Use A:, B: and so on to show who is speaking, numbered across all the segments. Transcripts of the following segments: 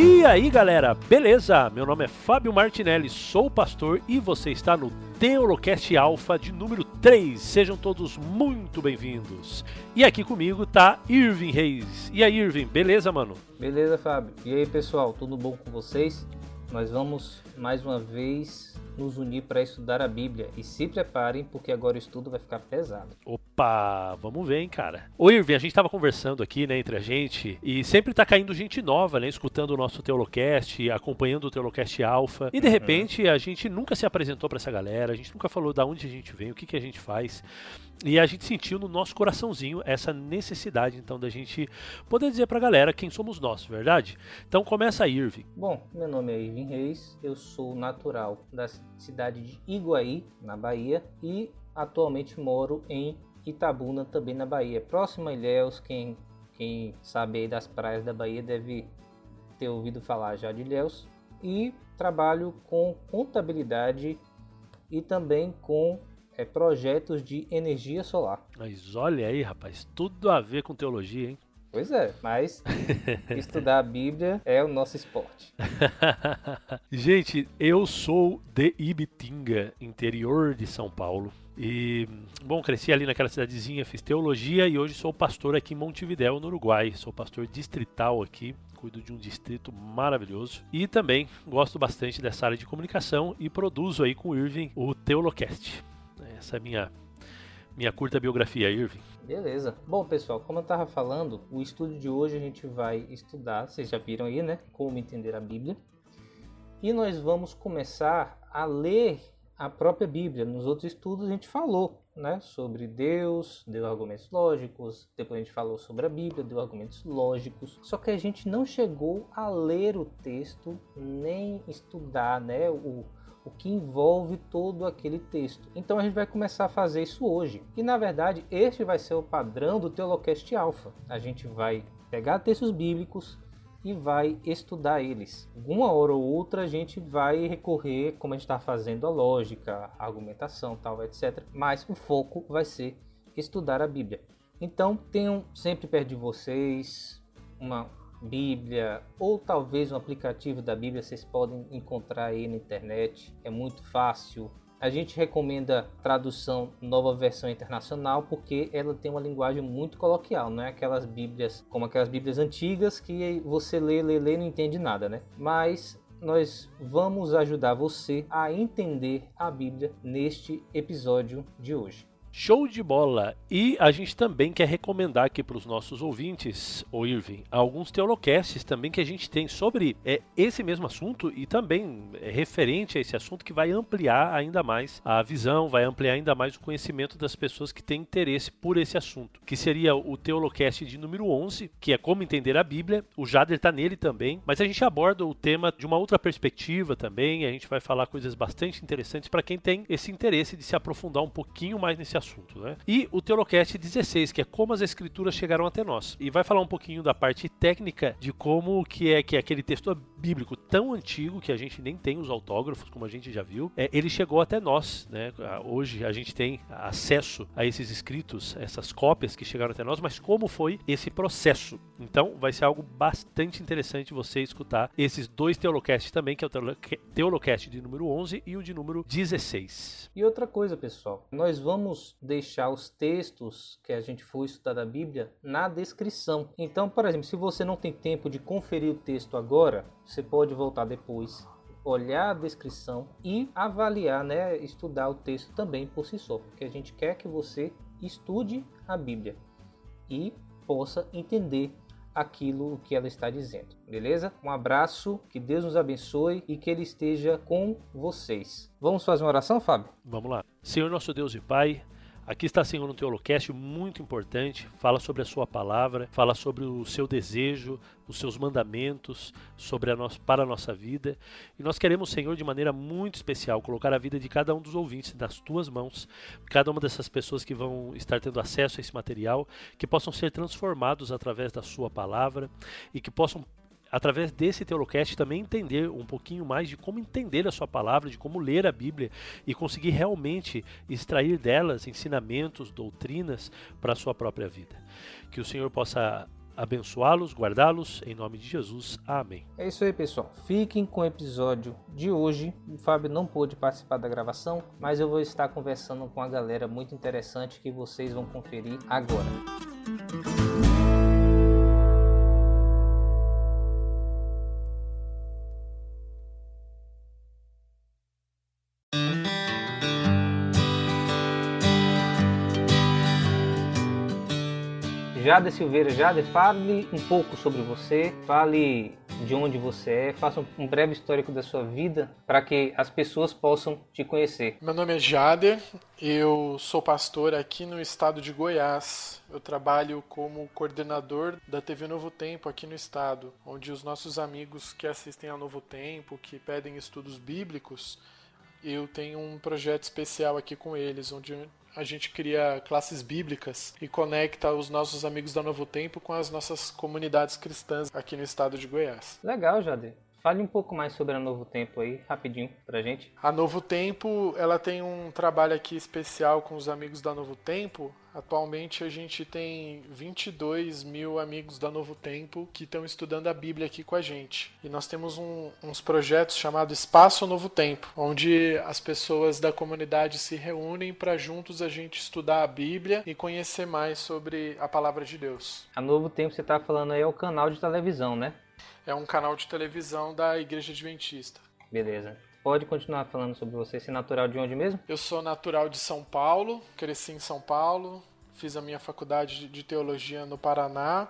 A: E aí galera, beleza? Meu nome é Fábio Martinelli, sou pastor e você está no Teolocast Alpha de número 3. Sejam todos muito bem-vindos. E aqui comigo tá Irving Reis. E aí, Irving, beleza, mano?
B: Beleza, Fábio. E aí, pessoal, tudo bom com vocês? Nós vamos mais uma vez nos unir para estudar a Bíblia. E se preparem, porque agora o estudo vai ficar pesado.
A: Opa, vamos ver, hein, cara. Ô, Irving, a gente tava conversando aqui, né, entre a gente, e sempre tá caindo gente nova, né, escutando o nosso Teolocast, acompanhando o Teolocast Alpha. E de uhum. repente a gente nunca se apresentou para essa galera, a gente nunca falou da onde a gente vem, o que, que a gente faz. E a gente sentiu no nosso coraçãozinho essa necessidade, então, da gente poder dizer pra galera quem somos nós, verdade? Então começa aí, Irving.
B: Bom, meu nome é Irving Reis, eu sou natural da cidade de Iguaí, na Bahia, e atualmente moro em Itabuna, também na Bahia. Próximo a Ilhéus, quem, quem sabe aí das praias da Bahia deve ter ouvido falar já de Ilhéus. E trabalho com contabilidade e também com é, projetos de energia solar.
A: Mas olha aí, rapaz, tudo a ver com teologia, hein?
B: Pois é, mas estudar a Bíblia é o nosso esporte.
A: Gente, eu sou de Ibitinga, interior de São Paulo. E, bom, cresci ali naquela cidadezinha, fiz teologia e hoje sou pastor aqui em Montevidéu, no Uruguai. Sou pastor distrital aqui, cuido de um distrito maravilhoso. E também gosto bastante dessa área de comunicação e produzo aí com o Irving o Teolocast. Essa é a minha, minha curta biografia, Irving.
B: Beleza. Bom, pessoal, como eu estava falando, o estudo de hoje a gente vai estudar, vocês já viram aí, né? Como entender a Bíblia. E nós vamos começar a ler a própria Bíblia. Nos outros estudos a gente falou né, sobre Deus, deu argumentos lógicos, depois a gente falou sobre a Bíblia, deu argumentos lógicos. Só que a gente não chegou a ler o texto, nem estudar né, o, o que envolve todo aquele texto. Então a gente vai começar a fazer isso hoje. E na verdade, este vai ser o padrão do Teolocast Alpha. A gente vai pegar textos bíblicos e vai estudar eles. Uma hora ou outra a gente vai recorrer, como a gente está fazendo, a lógica, a argumentação, tal, etc. Mas o foco vai ser estudar a Bíblia. Então tenham sempre perto de vocês uma Bíblia ou talvez um aplicativo da Bíblia vocês podem encontrar aí na internet. É muito fácil. A gente recomenda tradução nova versão internacional porque ela tem uma linguagem muito coloquial, não é aquelas Bíblias como aquelas Bíblias antigas que você lê, lê, lê e não entende nada, né? Mas nós vamos ajudar você a entender a Bíblia neste episódio de hoje.
A: Show de bola! E a gente também quer recomendar aqui para os nossos ouvintes, o Irving, alguns teolocasts também que a gente tem sobre é, esse mesmo assunto e também é, referente a esse assunto que vai ampliar ainda mais a visão, vai ampliar ainda mais o conhecimento das pessoas que têm interesse por esse assunto, que seria o Teolocast de número 11, que é como entender a Bíblia. O Jader está nele também, mas a gente aborda o tema de uma outra perspectiva também, a gente vai falar coisas bastante interessantes para quem tem esse interesse de se aprofundar um pouquinho mais nesse assunto né? E o Teolocast 16, que é como as escrituras chegaram até nós. E vai falar um pouquinho da parte técnica de como que é que é aquele texto bíblico tão antigo que a gente nem tem os autógrafos, como a gente já viu, é, ele chegou até nós, né? Hoje a gente tem acesso a esses escritos, essas cópias que chegaram até nós, mas como foi esse processo? Então vai ser algo bastante interessante você escutar esses dois Teolocasts também, que é o Teolocast de número 11 e o de número 16.
B: E outra coisa, pessoal, nós vamos deixar os textos que a gente for estudar da Bíblia na descrição. Então, por exemplo, se você não tem tempo de conferir o texto agora, você pode voltar depois, olhar a descrição e avaliar, né, estudar o texto também por si só, porque a gente quer que você estude a Bíblia e possa entender aquilo que ela está dizendo. Beleza? Um abraço, que Deus nos abençoe e que ele esteja com vocês. Vamos fazer uma oração, Fábio?
A: Vamos lá. Senhor nosso Deus e Pai, Aqui está Senhor no Teolocast, muito importante, fala sobre a sua palavra, fala sobre o seu desejo, os seus mandamentos sobre a nossa, para a nossa vida. E nós queremos, Senhor, de maneira muito especial, colocar a vida de cada um dos ouvintes nas tuas mãos, cada uma dessas pessoas que vão estar tendo acesso a esse material, que possam ser transformados através da sua palavra e que possam através desse Teolocast também entender um pouquinho mais de como entender a sua palavra, de como ler a Bíblia e conseguir realmente extrair delas ensinamentos, doutrinas para a sua própria vida. Que o Senhor possa abençoá-los, guardá-los, em nome de Jesus. Amém.
B: É isso aí, pessoal. Fiquem com o episódio de hoje. O Fábio não pôde participar da gravação, mas eu vou estar conversando com a galera muito interessante que vocês vão conferir agora. Jade Silveira, Jade, fale um pouco sobre você, fale de onde você é, faça um breve histórico da sua vida para que as pessoas possam te conhecer.
C: Meu nome é Jader, eu sou pastor aqui no estado de Goiás. Eu trabalho como coordenador da TV Novo Tempo aqui no estado, onde os nossos amigos que assistem ao Novo Tempo, que pedem estudos bíblicos, eu tenho um projeto especial aqui com eles, onde a gente cria classes bíblicas e conecta os nossos amigos da Novo Tempo com as nossas comunidades cristãs aqui no estado de Goiás.
B: Legal, Jader. Fale um pouco mais sobre a Novo Tempo aí, rapidinho, pra gente.
C: A Novo Tempo, ela tem um trabalho aqui especial com os amigos da Novo Tempo. Atualmente a gente tem 22 mil amigos da Novo Tempo que estão estudando a Bíblia aqui com a gente. E nós temos um, uns projetos chamados Espaço Novo Tempo, onde as pessoas da comunidade se reúnem para juntos a gente estudar a Bíblia e conhecer mais sobre a palavra de Deus.
B: A Novo Tempo, você está falando aí, é o canal de televisão, né?
C: É um canal de televisão da Igreja Adventista.
B: Beleza. Pode continuar falando sobre você. É natural de onde mesmo?
C: Eu sou natural de São Paulo, cresci em São Paulo, fiz a minha faculdade de teologia no Paraná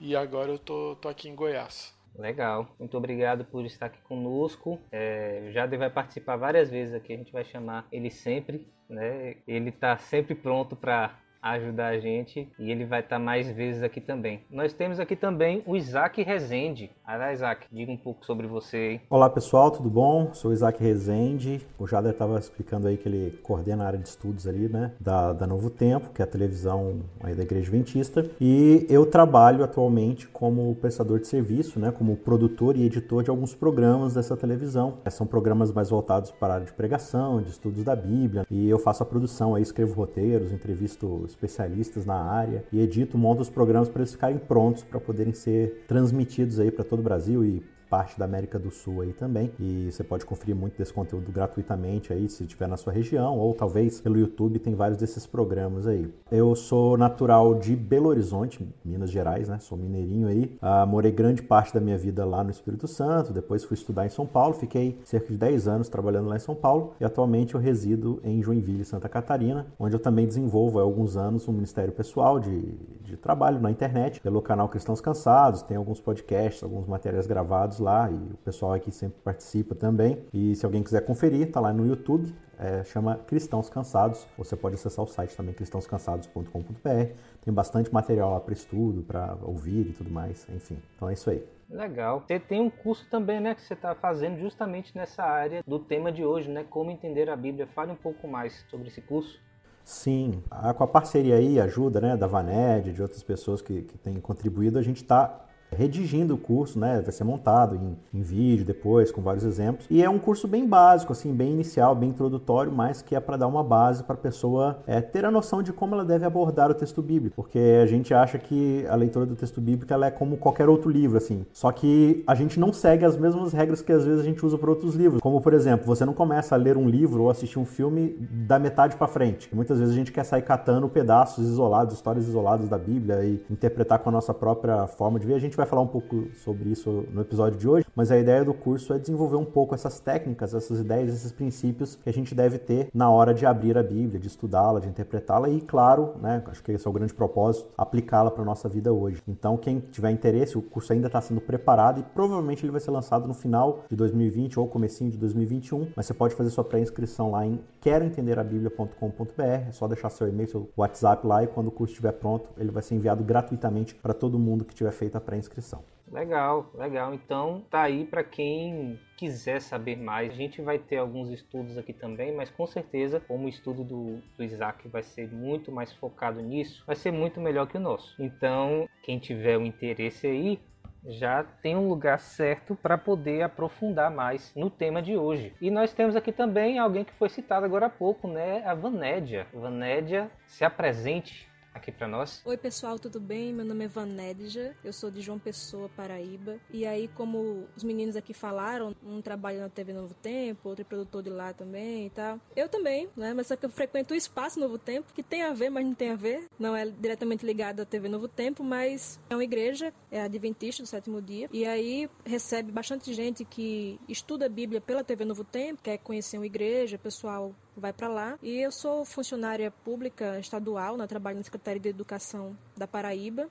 C: e agora eu tô, tô aqui em Goiás.
B: Legal, muito obrigado por estar aqui conosco. É, o Jade vai participar várias vezes aqui, a gente vai chamar ele sempre, né? Ele está sempre pronto para ajudar a gente e ele vai estar tá mais vezes aqui também. Nós temos aqui também o Isaac Rezende. Olha, Isaac, diga um pouco sobre você aí.
D: Olá pessoal, tudo bom? Sou o Isaac Rezende. O Jader estava explicando aí que ele coordena a área de estudos ali, né, da, da Novo Tempo, que é a televisão aí da Igreja Adventista. E eu trabalho atualmente como prestador de serviço, né, como produtor e editor de alguns programas dessa televisão. São programas mais voltados para a área de pregação, de estudos da Bíblia. E eu faço a produção aí, escrevo roteiros, entrevisto especialistas na área e edito, monto os programas para eles ficarem prontos para poderem ser transmitidos aí para todo o Brasil e parte da América do Sul aí também. E você pode conferir muito desse conteúdo gratuitamente aí, se estiver na sua região, ou talvez pelo YouTube tem vários desses programas aí. Eu sou natural de Belo Horizonte, Minas Gerais, né? Sou mineirinho aí. Ah, morei grande parte da minha vida lá no Espírito Santo, depois fui estudar em São Paulo, fiquei cerca de 10 anos trabalhando lá em São Paulo e atualmente eu resido em Joinville, Santa Catarina, onde eu também desenvolvo há alguns anos um ministério pessoal de, de trabalho na internet, pelo canal Cristãos Cansados, tem alguns podcasts, alguns materiais gravados lá e o pessoal aqui sempre participa também. E se alguém quiser conferir, tá lá no YouTube, é, chama Cristãos Cansados. Você pode acessar o site também cristãoscansados.com.br. Tem bastante material lá para estudo, para ouvir e tudo mais. Enfim, então é isso aí.
B: Legal. Você tem um curso também, né, que você está fazendo justamente nessa área do tema de hoje, né? Como entender a Bíblia. Fale um pouco mais sobre esse curso.
D: Sim, com a parceria aí, ajuda né, da Vaned, de outras pessoas que, que têm contribuído, a gente está redigindo o curso, né? Vai ser montado em, em, vídeo depois, com vários exemplos. E é um curso bem básico, assim, bem inicial, bem introdutório, mas que é para dar uma base para a pessoa é, ter a noção de como ela deve abordar o texto bíblico. Porque a gente acha que a leitura do texto bíblico ela é como qualquer outro livro, assim. Só que a gente não segue as mesmas regras que às vezes a gente usa para outros livros. Como, por exemplo, você não começa a ler um livro ou assistir um filme da metade para frente. muitas vezes a gente quer sair catando pedaços isolados, histórias isoladas da Bíblia e interpretar com a nossa própria forma de ver. A gente vai falar um pouco sobre isso no episódio de hoje, mas a ideia do curso é desenvolver um pouco essas técnicas, essas ideias, esses princípios que a gente deve ter na hora de abrir a Bíblia, de estudá-la, de interpretá-la e, claro, né, acho que esse é o grande propósito, aplicá-la para nossa vida hoje. Então, quem tiver interesse, o curso ainda está sendo preparado e provavelmente ele vai ser lançado no final de 2020 ou comecinho de 2021, mas você pode fazer sua pré-inscrição lá em queroentenderabiblia.com.br, é só deixar seu e-mail, seu WhatsApp lá e quando o curso estiver pronto, ele vai ser enviado gratuitamente para todo mundo que tiver feito a pré-inscrição.
B: Legal, legal. Então tá aí para quem quiser saber mais. A gente vai ter alguns estudos aqui também, mas com certeza, como o estudo do, do Isaac vai ser muito mais focado nisso, vai ser muito melhor que o nosso. Então, quem tiver o interesse aí, já tem um lugar certo para poder aprofundar mais no tema de hoje. E nós temos aqui também alguém que foi citado agora há pouco, né? A Vanédia. Vanédia, se apresente aqui para nós.
E: Oi, pessoal, tudo bem? Meu nome é Vanédia, eu sou de João Pessoa, Paraíba. E aí, como os meninos aqui falaram, um trabalha na TV Novo Tempo, outro é produtor de lá também e tal. Eu também, né? Mas só que eu frequento o Espaço Novo Tempo, que tem a ver, mas não tem a ver. Não é diretamente ligado à TV Novo Tempo, mas é uma igreja, é Adventista do Sétimo Dia. E aí recebe bastante gente que estuda a Bíblia pela TV Novo Tempo, quer conhecer uma igreja, pessoal vai para lá. E eu sou funcionária pública estadual, né? trabalho na Secretaria de Educação da Paraíba.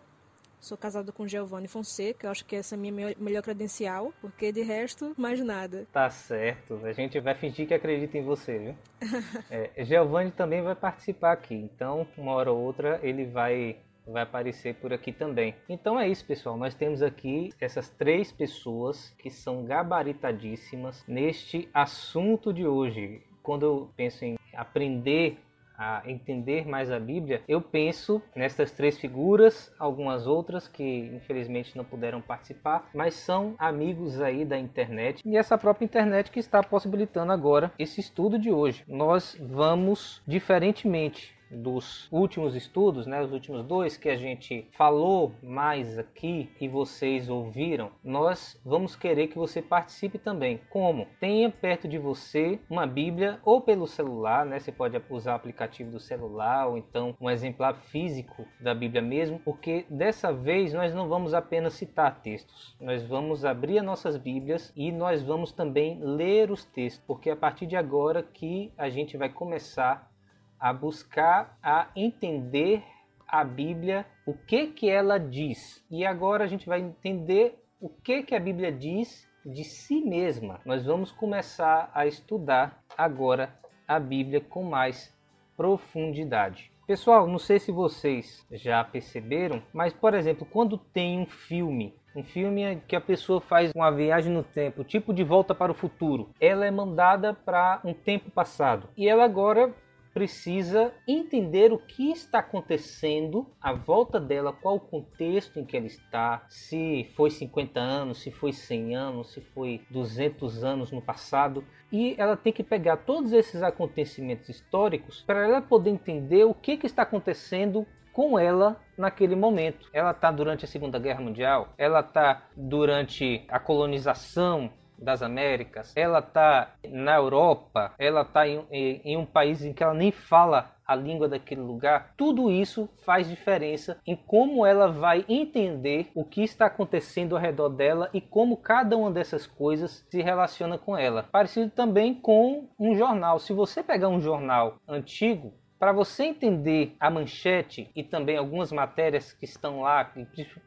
E: Sou casada com Giovanni Fonseca, eu acho que essa é a minha melhor credencial, porque de resto, mais nada.
B: Tá certo, a gente vai fingir que acredita em você, viu? é, Giovanni também vai participar aqui, então uma hora ou outra ele vai vai aparecer por aqui também. Então é isso, pessoal. Nós temos aqui essas três pessoas que são gabaritadíssimas neste assunto de hoje quando eu penso em aprender a entender mais a Bíblia, eu penso nessas três figuras, algumas outras que infelizmente não puderam participar, mas são amigos aí da internet e essa própria internet que está possibilitando agora esse estudo de hoje. Nós vamos diferentemente dos últimos estudos, né, os últimos dois que a gente falou mais aqui e vocês ouviram, nós vamos querer que você participe também. Como? Tenha perto de você uma Bíblia ou pelo celular, né? Você pode usar o aplicativo do celular ou então um exemplar físico da Bíblia mesmo, porque dessa vez nós não vamos apenas citar textos, nós vamos abrir as nossas Bíblias e nós vamos também ler os textos, porque a partir de agora que a gente vai começar a buscar a entender a Bíblia, o que que ela diz. E agora a gente vai entender o que que a Bíblia diz de si mesma. Nós vamos começar a estudar agora a Bíblia com mais profundidade. Pessoal, não sei se vocês já perceberam, mas por exemplo, quando tem um filme um filme que a pessoa faz uma viagem no tempo, tipo de volta para o futuro. Ela é mandada para um tempo passado. E ela agora precisa entender o que está acontecendo à volta dela, qual o contexto em que ela está, se foi 50 anos, se foi 100 anos, se foi 200 anos no passado. E ela tem que pegar todos esses acontecimentos históricos para ela poder entender o que, que está acontecendo com ela naquele momento. Ela está durante a Segunda Guerra Mundial, ela está durante a colonização das Américas, ela está na Europa, ela está em, em, um país em que ela nem fala a língua daquele lugar, tudo isso faz diferença em como ela vai entender o que está acontecendo ao redor dela e como cada uma dessas coisas se relaciona com ela. Parecido também com um jornal. Se você pegar um jornal antigo, para você entender a manchete e também algumas matérias que estão lá,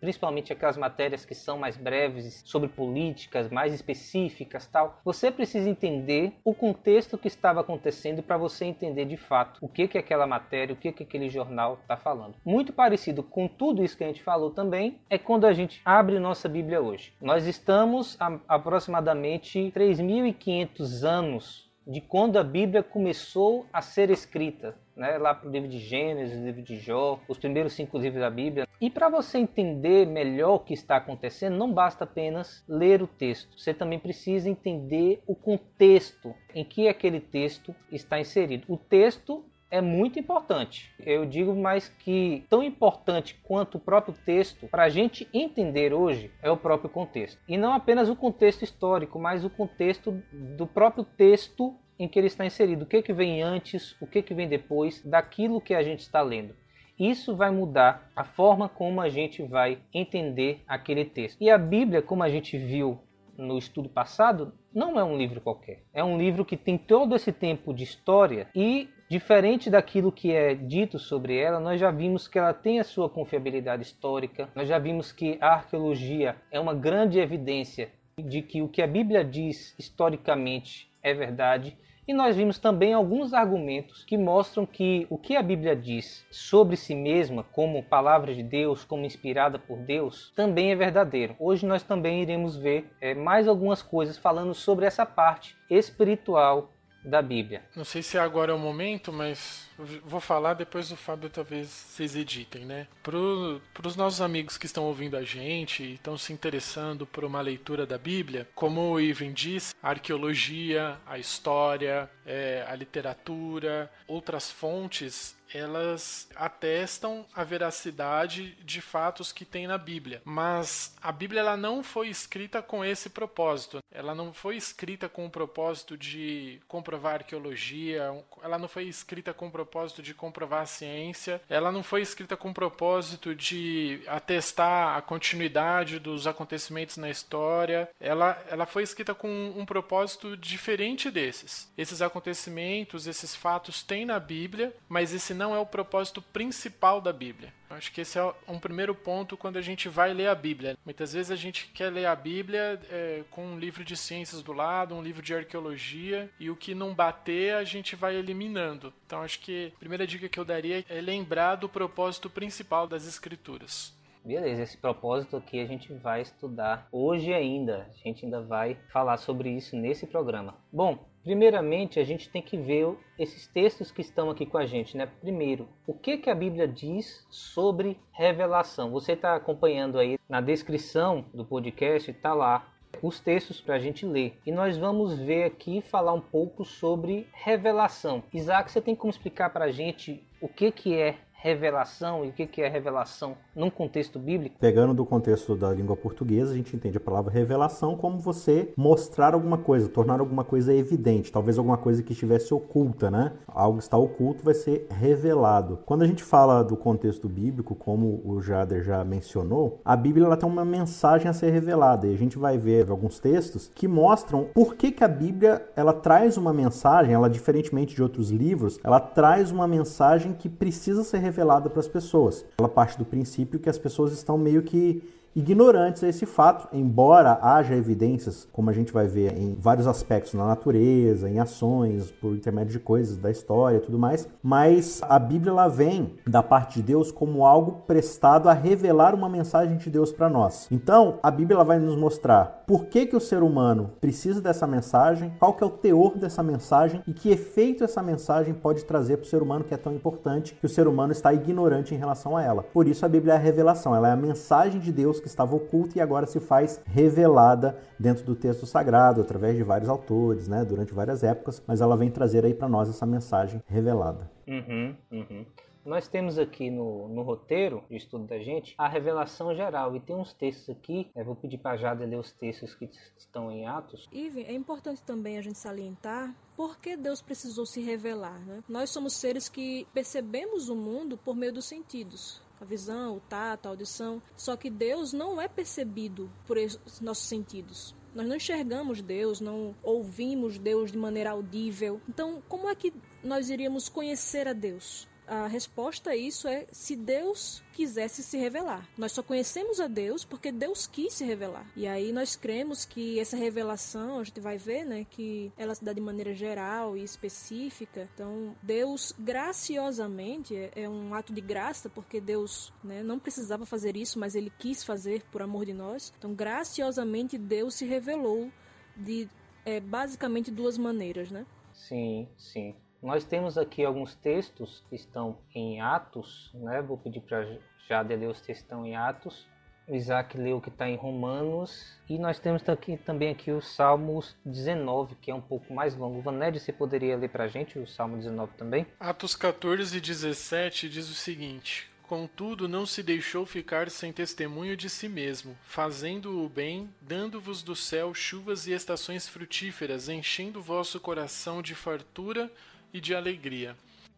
B: principalmente aquelas matérias que são mais breves sobre políticas mais específicas, tal, você precisa entender o contexto que estava acontecendo para você entender de fato o que que aquela matéria, o que que aquele jornal está falando. Muito parecido com tudo isso que a gente falou também é quando a gente abre nossa Bíblia hoje. Nós estamos a aproximadamente 3.500 anos de quando a Bíblia começou a ser escrita né, lá para o livro de Gênesis, o livro de Jó, os primeiros cinco livros da Bíblia. E para você entender melhor o que está acontecendo, não basta apenas ler o texto. Você também precisa entender o contexto em que aquele texto está inserido. O texto é muito importante. Eu digo mais que tão importante quanto o próprio texto, para a gente entender hoje, é o próprio contexto. E não apenas o contexto histórico, mas o contexto do próprio texto em que ele está inserido. O que, que vem antes, o que, que vem depois daquilo que a gente está lendo. Isso vai mudar a forma como a gente vai entender aquele texto. E a Bíblia, como a gente viu no estudo passado, não é um livro qualquer. É um livro que tem todo esse tempo de história e Diferente daquilo que é dito sobre ela, nós já vimos que ela tem a sua confiabilidade histórica, nós já vimos que a arqueologia é uma grande evidência de que o que a Bíblia diz historicamente é verdade e nós vimos também alguns argumentos que mostram que o que a Bíblia diz sobre si mesma, como palavra de Deus, como inspirada por Deus, também é verdadeiro. Hoje nós também iremos ver é, mais algumas coisas falando sobre essa parte espiritual da Bíblia.
C: Não sei se agora é o momento, mas vou falar depois do Fábio talvez vocês editem, né? Para os nossos amigos que estão ouvindo a gente e estão se interessando por uma leitura da Bíblia, como o Ivan disse, a arqueologia, a história, é, a literatura, outras fontes elas atestam a veracidade de fatos que tem na Bíblia. Mas a Bíblia ela não foi escrita com esse propósito. Ela não foi escrita com o propósito de comprovar arqueologia, ela não foi escrita com o propósito de comprovar a ciência, ela não foi escrita com o propósito de atestar a continuidade dos acontecimentos na história. Ela, ela foi escrita com um propósito diferente desses. Esses acontecimentos, esses fatos têm na Bíblia, mas esse não é o propósito principal da Bíblia. Acho que esse é um primeiro ponto quando a gente vai ler a Bíblia. Muitas vezes a gente quer ler a Bíblia é, com um livro de ciências do lado, um livro de arqueologia, e o que não bater a gente vai eliminando. Então acho que a primeira dica que eu daria é lembrar do propósito principal das Escrituras.
B: Beleza, esse propósito aqui a gente vai estudar hoje ainda. A gente ainda vai falar sobre isso nesse programa. Bom, primeiramente a gente tem que ver esses textos que estão aqui com a gente, né? Primeiro, o que que a Bíblia diz sobre revelação? Você está acompanhando aí na descrição do podcast, está lá os textos para a gente ler. E nós vamos ver aqui falar um pouco sobre revelação. Isaac, você tem como explicar para a gente o que, que é revelação e o que é revelação num contexto bíblico?
D: Pegando do contexto da língua portuguesa, a gente entende a palavra revelação como você mostrar alguma coisa, tornar alguma coisa evidente, talvez alguma coisa que estivesse oculta, né? Algo está oculto vai ser revelado. Quando a gente fala do contexto bíblico, como o Jader já mencionou, a Bíblia ela tem uma mensagem a ser revelada e a gente vai ver alguns textos que mostram por que, que a Bíblia ela traz uma mensagem, ela diferentemente de outros livros, ela traz uma mensagem que precisa ser revelada revelada para as pessoas. Ela parte do princípio que as pessoas estão meio que ignorantes a esse fato, embora haja evidências, como a gente vai ver em vários aspectos na natureza, em ações, por intermédio de coisas da história e tudo mais, mas a Bíblia ela vem da parte de Deus como algo prestado a revelar uma mensagem de Deus para nós. Então, a Bíblia vai nos mostrar por que, que o ser humano precisa dessa mensagem, qual que é o teor dessa mensagem e que efeito essa mensagem pode trazer para o ser humano que é tão importante que o ser humano está ignorante em relação a ela. Por isso a Bíblia é a revelação, ela é a mensagem de Deus que estava oculta e agora se faz revelada dentro do texto sagrado, através de vários autores, né, durante várias épocas, mas ela vem trazer aí para nós essa mensagem revelada.
B: Uhum, uhum. Nós temos aqui no, no roteiro de estudo da gente a revelação geral e tem uns textos aqui, eu vou pedir para a Jada ler os textos que estão em Atos.
E: Ivan, é importante também a gente salientar por que Deus precisou se revelar. Né? Nós somos seres que percebemos o mundo por meio dos sentidos a visão, o tato, a audição. Só que Deus não é percebido por nossos sentidos. Nós não enxergamos Deus, não ouvimos Deus de maneira audível. Então, como é que nós iríamos conhecer a Deus? A resposta a isso é se Deus quisesse se revelar. Nós só conhecemos a Deus porque Deus quis se revelar. E aí nós cremos que essa revelação, a gente vai ver, né, que ela se dá de maneira geral e específica. Então, Deus graciosamente é, é um ato de graça porque Deus, né, não precisava fazer isso, mas ele quis fazer por amor de nós. Então, graciosamente Deus se revelou de é, basicamente duas maneiras, né?
B: Sim, sim. Nós temos aqui alguns textos que estão em Atos, né? Vou pedir para Jade ler os textos que estão em Atos. Isaac leu o que está em Romanos. E nós temos aqui, também aqui o Salmos 19, que é um pouco mais longo. Vaned, você poderia ler para a gente o Salmo 19 também?
C: Atos 14 e 17 diz o seguinte: Contudo, não se deixou ficar sem testemunho de si mesmo, fazendo o bem, dando-vos do céu chuvas e estações frutíferas, enchendo vosso coração de fartura e de alegria.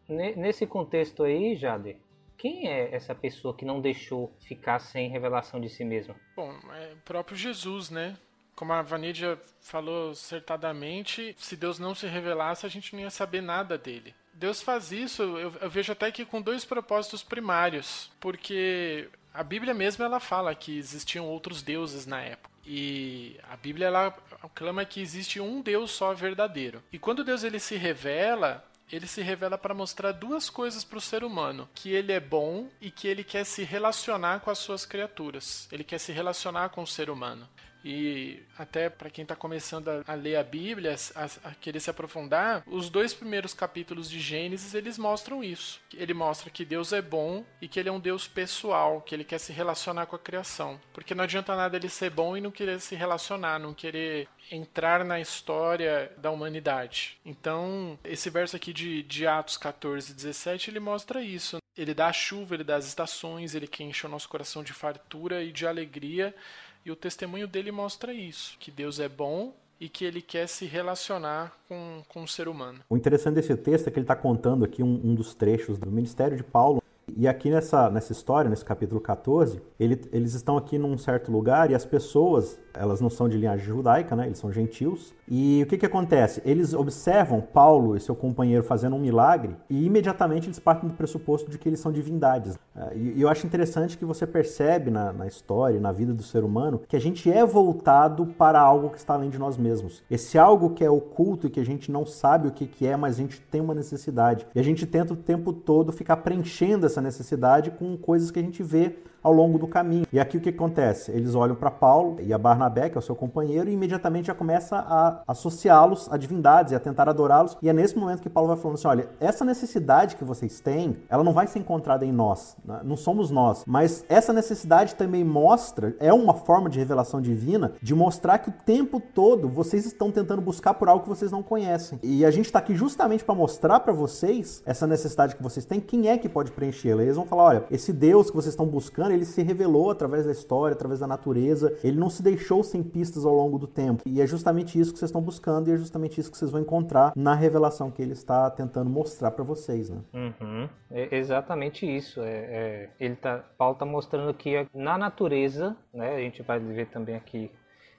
B: Nesse contexto aí, Jade, quem é essa pessoa que não deixou ficar sem revelação de si mesma?
C: Bom, é o próprio Jesus, né? Como a Vanídia falou acertadamente, se Deus não se revelasse, a gente não ia saber nada dele. Deus faz isso, eu, eu vejo até que com dois propósitos primários, porque a Bíblia mesmo ela fala que existiam outros deuses na época. E a Bíblia ela clama que existe um Deus só verdadeiro. E quando Deus ele se revela, ele se revela para mostrar duas coisas para o ser humano: que ele é bom e que ele quer se relacionar com as suas criaturas. Ele quer se relacionar com o ser humano. E até para quem está começando a, a, ler a Bíblia, a, a, querer se aprofundar, os dois primeiros capítulos de Gênesis eles mostram isso. Ele mostra que Deus é bom e que ele é um Deus pessoal, que ele quer se relacionar com a criação. Porque não adianta nada ele ser bom e não querer se relacionar, não querer entrar na história da humanidade. Então, esse verso aqui de, de Atos 14, 17, ele mostra isso. Ele dá a chuva, ele dá as estações, ele que enche o nosso coração de fartura e de alegria. E o testemunho dele mostra isso: que Deus é bom e que ele quer se relacionar com, com o ser humano.
D: O interessante desse texto é que ele está contando aqui um, um dos trechos do ministério de Paulo e aqui nessa, nessa história, nesse capítulo 14, ele, eles estão aqui num certo lugar e as pessoas, elas não são de linhagem judaica, né? eles são gentios. E o que, que acontece? Eles observam Paulo e seu companheiro fazendo um milagre e imediatamente eles partem do pressuposto de que eles são divindades. É, e eu acho interessante que você percebe na, na história, na vida do ser humano, que a gente é voltado para algo que está além de nós mesmos. Esse algo que é oculto e que a gente não sabe o que, que é, mas a gente tem uma necessidade. E a gente tenta o tempo todo ficar preenchendo essa necessidade com coisas que a gente vê ao longo do caminho. E aqui o que acontece? Eles olham para Paulo e a Barnabé, que é o seu companheiro, e imediatamente já começa a associá-los a divindades e a tentar adorá-los. E é nesse momento que Paulo vai falando assim: olha, essa necessidade que vocês têm, ela não vai ser encontrada em nós, né? não somos nós, mas essa necessidade também mostra, é uma forma de revelação divina, de mostrar que o tempo todo vocês estão tentando buscar por algo que vocês não conhecem. E a gente está aqui justamente para mostrar para vocês essa necessidade que vocês têm, quem é que pode preenchê-la. Eles vão falar: olha, esse Deus que vocês estão buscando, ele se revelou através da história, através da natureza, ele não se deixou sem pistas ao longo do tempo. E é justamente isso que vocês estão buscando e é justamente isso que vocês vão encontrar na revelação que ele está tentando mostrar para vocês, né?
B: Uhum. É exatamente isso. É, é, ele tá, Paulo está mostrando que na natureza, né, a gente vai ver também aqui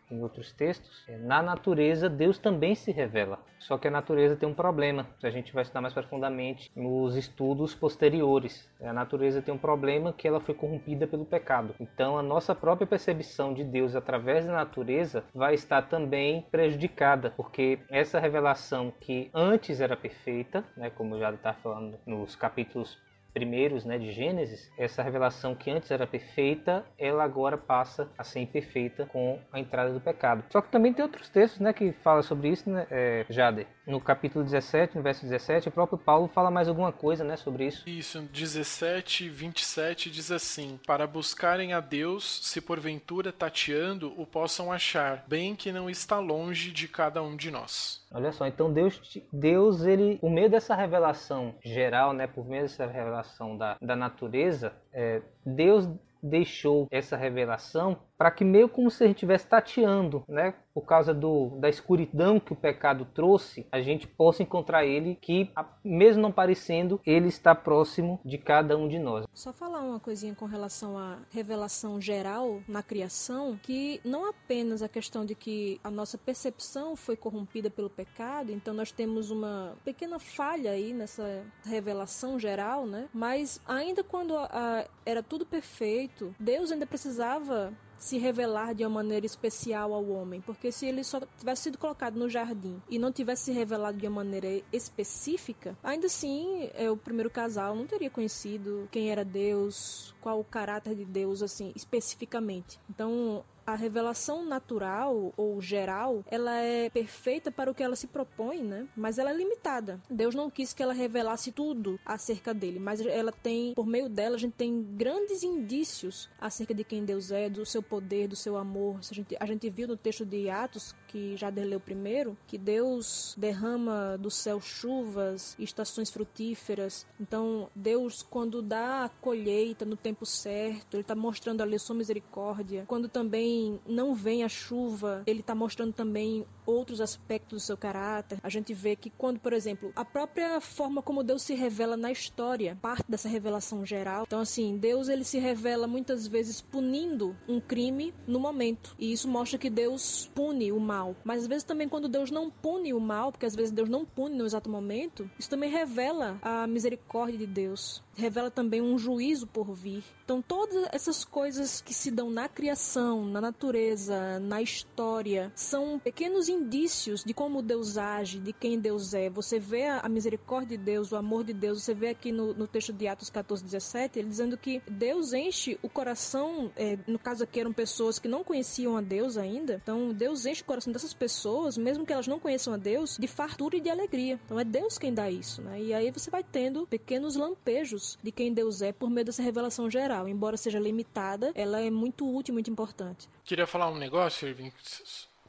B: em outros textos, é, na natureza Deus também se revela. Só que a natureza tem um problema, a gente vai estudar mais profundamente nos estudos posteriores. A natureza tem um problema que ela foi corrompida pelo pecado. Então a nossa própria percepção de Deus através da natureza vai estar também prejudicada, porque essa revelação que antes era perfeita, né, como já está falando nos capítulos primeiros né, de Gênesis, essa revelação que antes era perfeita, ela agora passa a ser imperfeita com a entrada do pecado. Só que também tem outros textos né, que falam sobre isso, né, é, Jade? No capítulo 17, no verso 17, o próprio Paulo fala mais alguma coisa né, sobre isso.
C: Isso, 17, 27 diz assim: Para buscarem a Deus, se porventura tateando, o possam achar, bem que não está longe de cada um de nós.
B: Olha só, então Deus, Deus ele, por meio dessa revelação geral, né, por meio dessa revelação da, da natureza, é, Deus deixou essa revelação para que meio como se a gente estivesse tateando, né? Por causa do, da escuridão que o pecado trouxe, a gente possa encontrar ele que, mesmo não parecendo, ele está próximo de cada um de nós.
E: Só falar uma coisinha com relação à revelação geral na criação, que não apenas a questão de que a nossa percepção foi corrompida pelo pecado, então nós temos uma pequena falha aí nessa revelação geral, né? Mas ainda quando a, a, era tudo perfeito, Deus ainda precisava se revelar de uma maneira especial ao homem, porque se ele só tivesse sido colocado no jardim e não tivesse se revelado de uma maneira específica, ainda assim é, o primeiro casal não teria conhecido quem era Deus, qual o caráter de Deus assim especificamente. Então a revelação natural ou geral, ela é perfeita para o que ela se propõe, né? Mas ela é limitada. Deus não quis que ela revelasse tudo acerca dele, mas ela tem, por meio dela, a gente tem grandes indícios acerca de quem Deus é, do seu poder, do seu amor. A gente, a gente viu no texto de Atos, que já leu primeiro, que Deus derrama do céu chuvas estações frutíferas. Então, Deus, quando dá a colheita no tempo certo, Ele está mostrando ali sua misericórdia. Quando também não vem a chuva, ele está mostrando também outros aspectos do seu caráter. A gente vê que quando, por exemplo, a própria forma como Deus se revela na história, parte dessa revelação geral. Então, assim, Deus ele se revela muitas vezes punindo um crime no momento. E isso mostra que Deus pune o mal mal. Mas às vezes também quando Deus não pune o mal, porque às vezes Deus não pune no exato momento, isso também revela a misericórdia de Deus revela também um juízo por vir. Então, todas essas coisas que se dão na criação, na natureza, na história, são pequenos indícios de como Deus age, de quem Deus é. Você vê a misericórdia de Deus, o amor de Deus. Você vê aqui no, no texto de Atos 14, 17, ele dizendo que Deus enche o coração. É, no caso aqui eram pessoas que não conheciam a Deus ainda. Então, Deus enche o coração dessas pessoas, mesmo que elas não conheçam a Deus, de fartura e de alegria. Então, é Deus quem dá isso. Né? E aí você vai tendo pequenos lampejos de quem Deus é por meio dessa revelação geral. Embora seja limitada, ela é muito útil, muito importante.
C: Queria falar um negócio, Irving,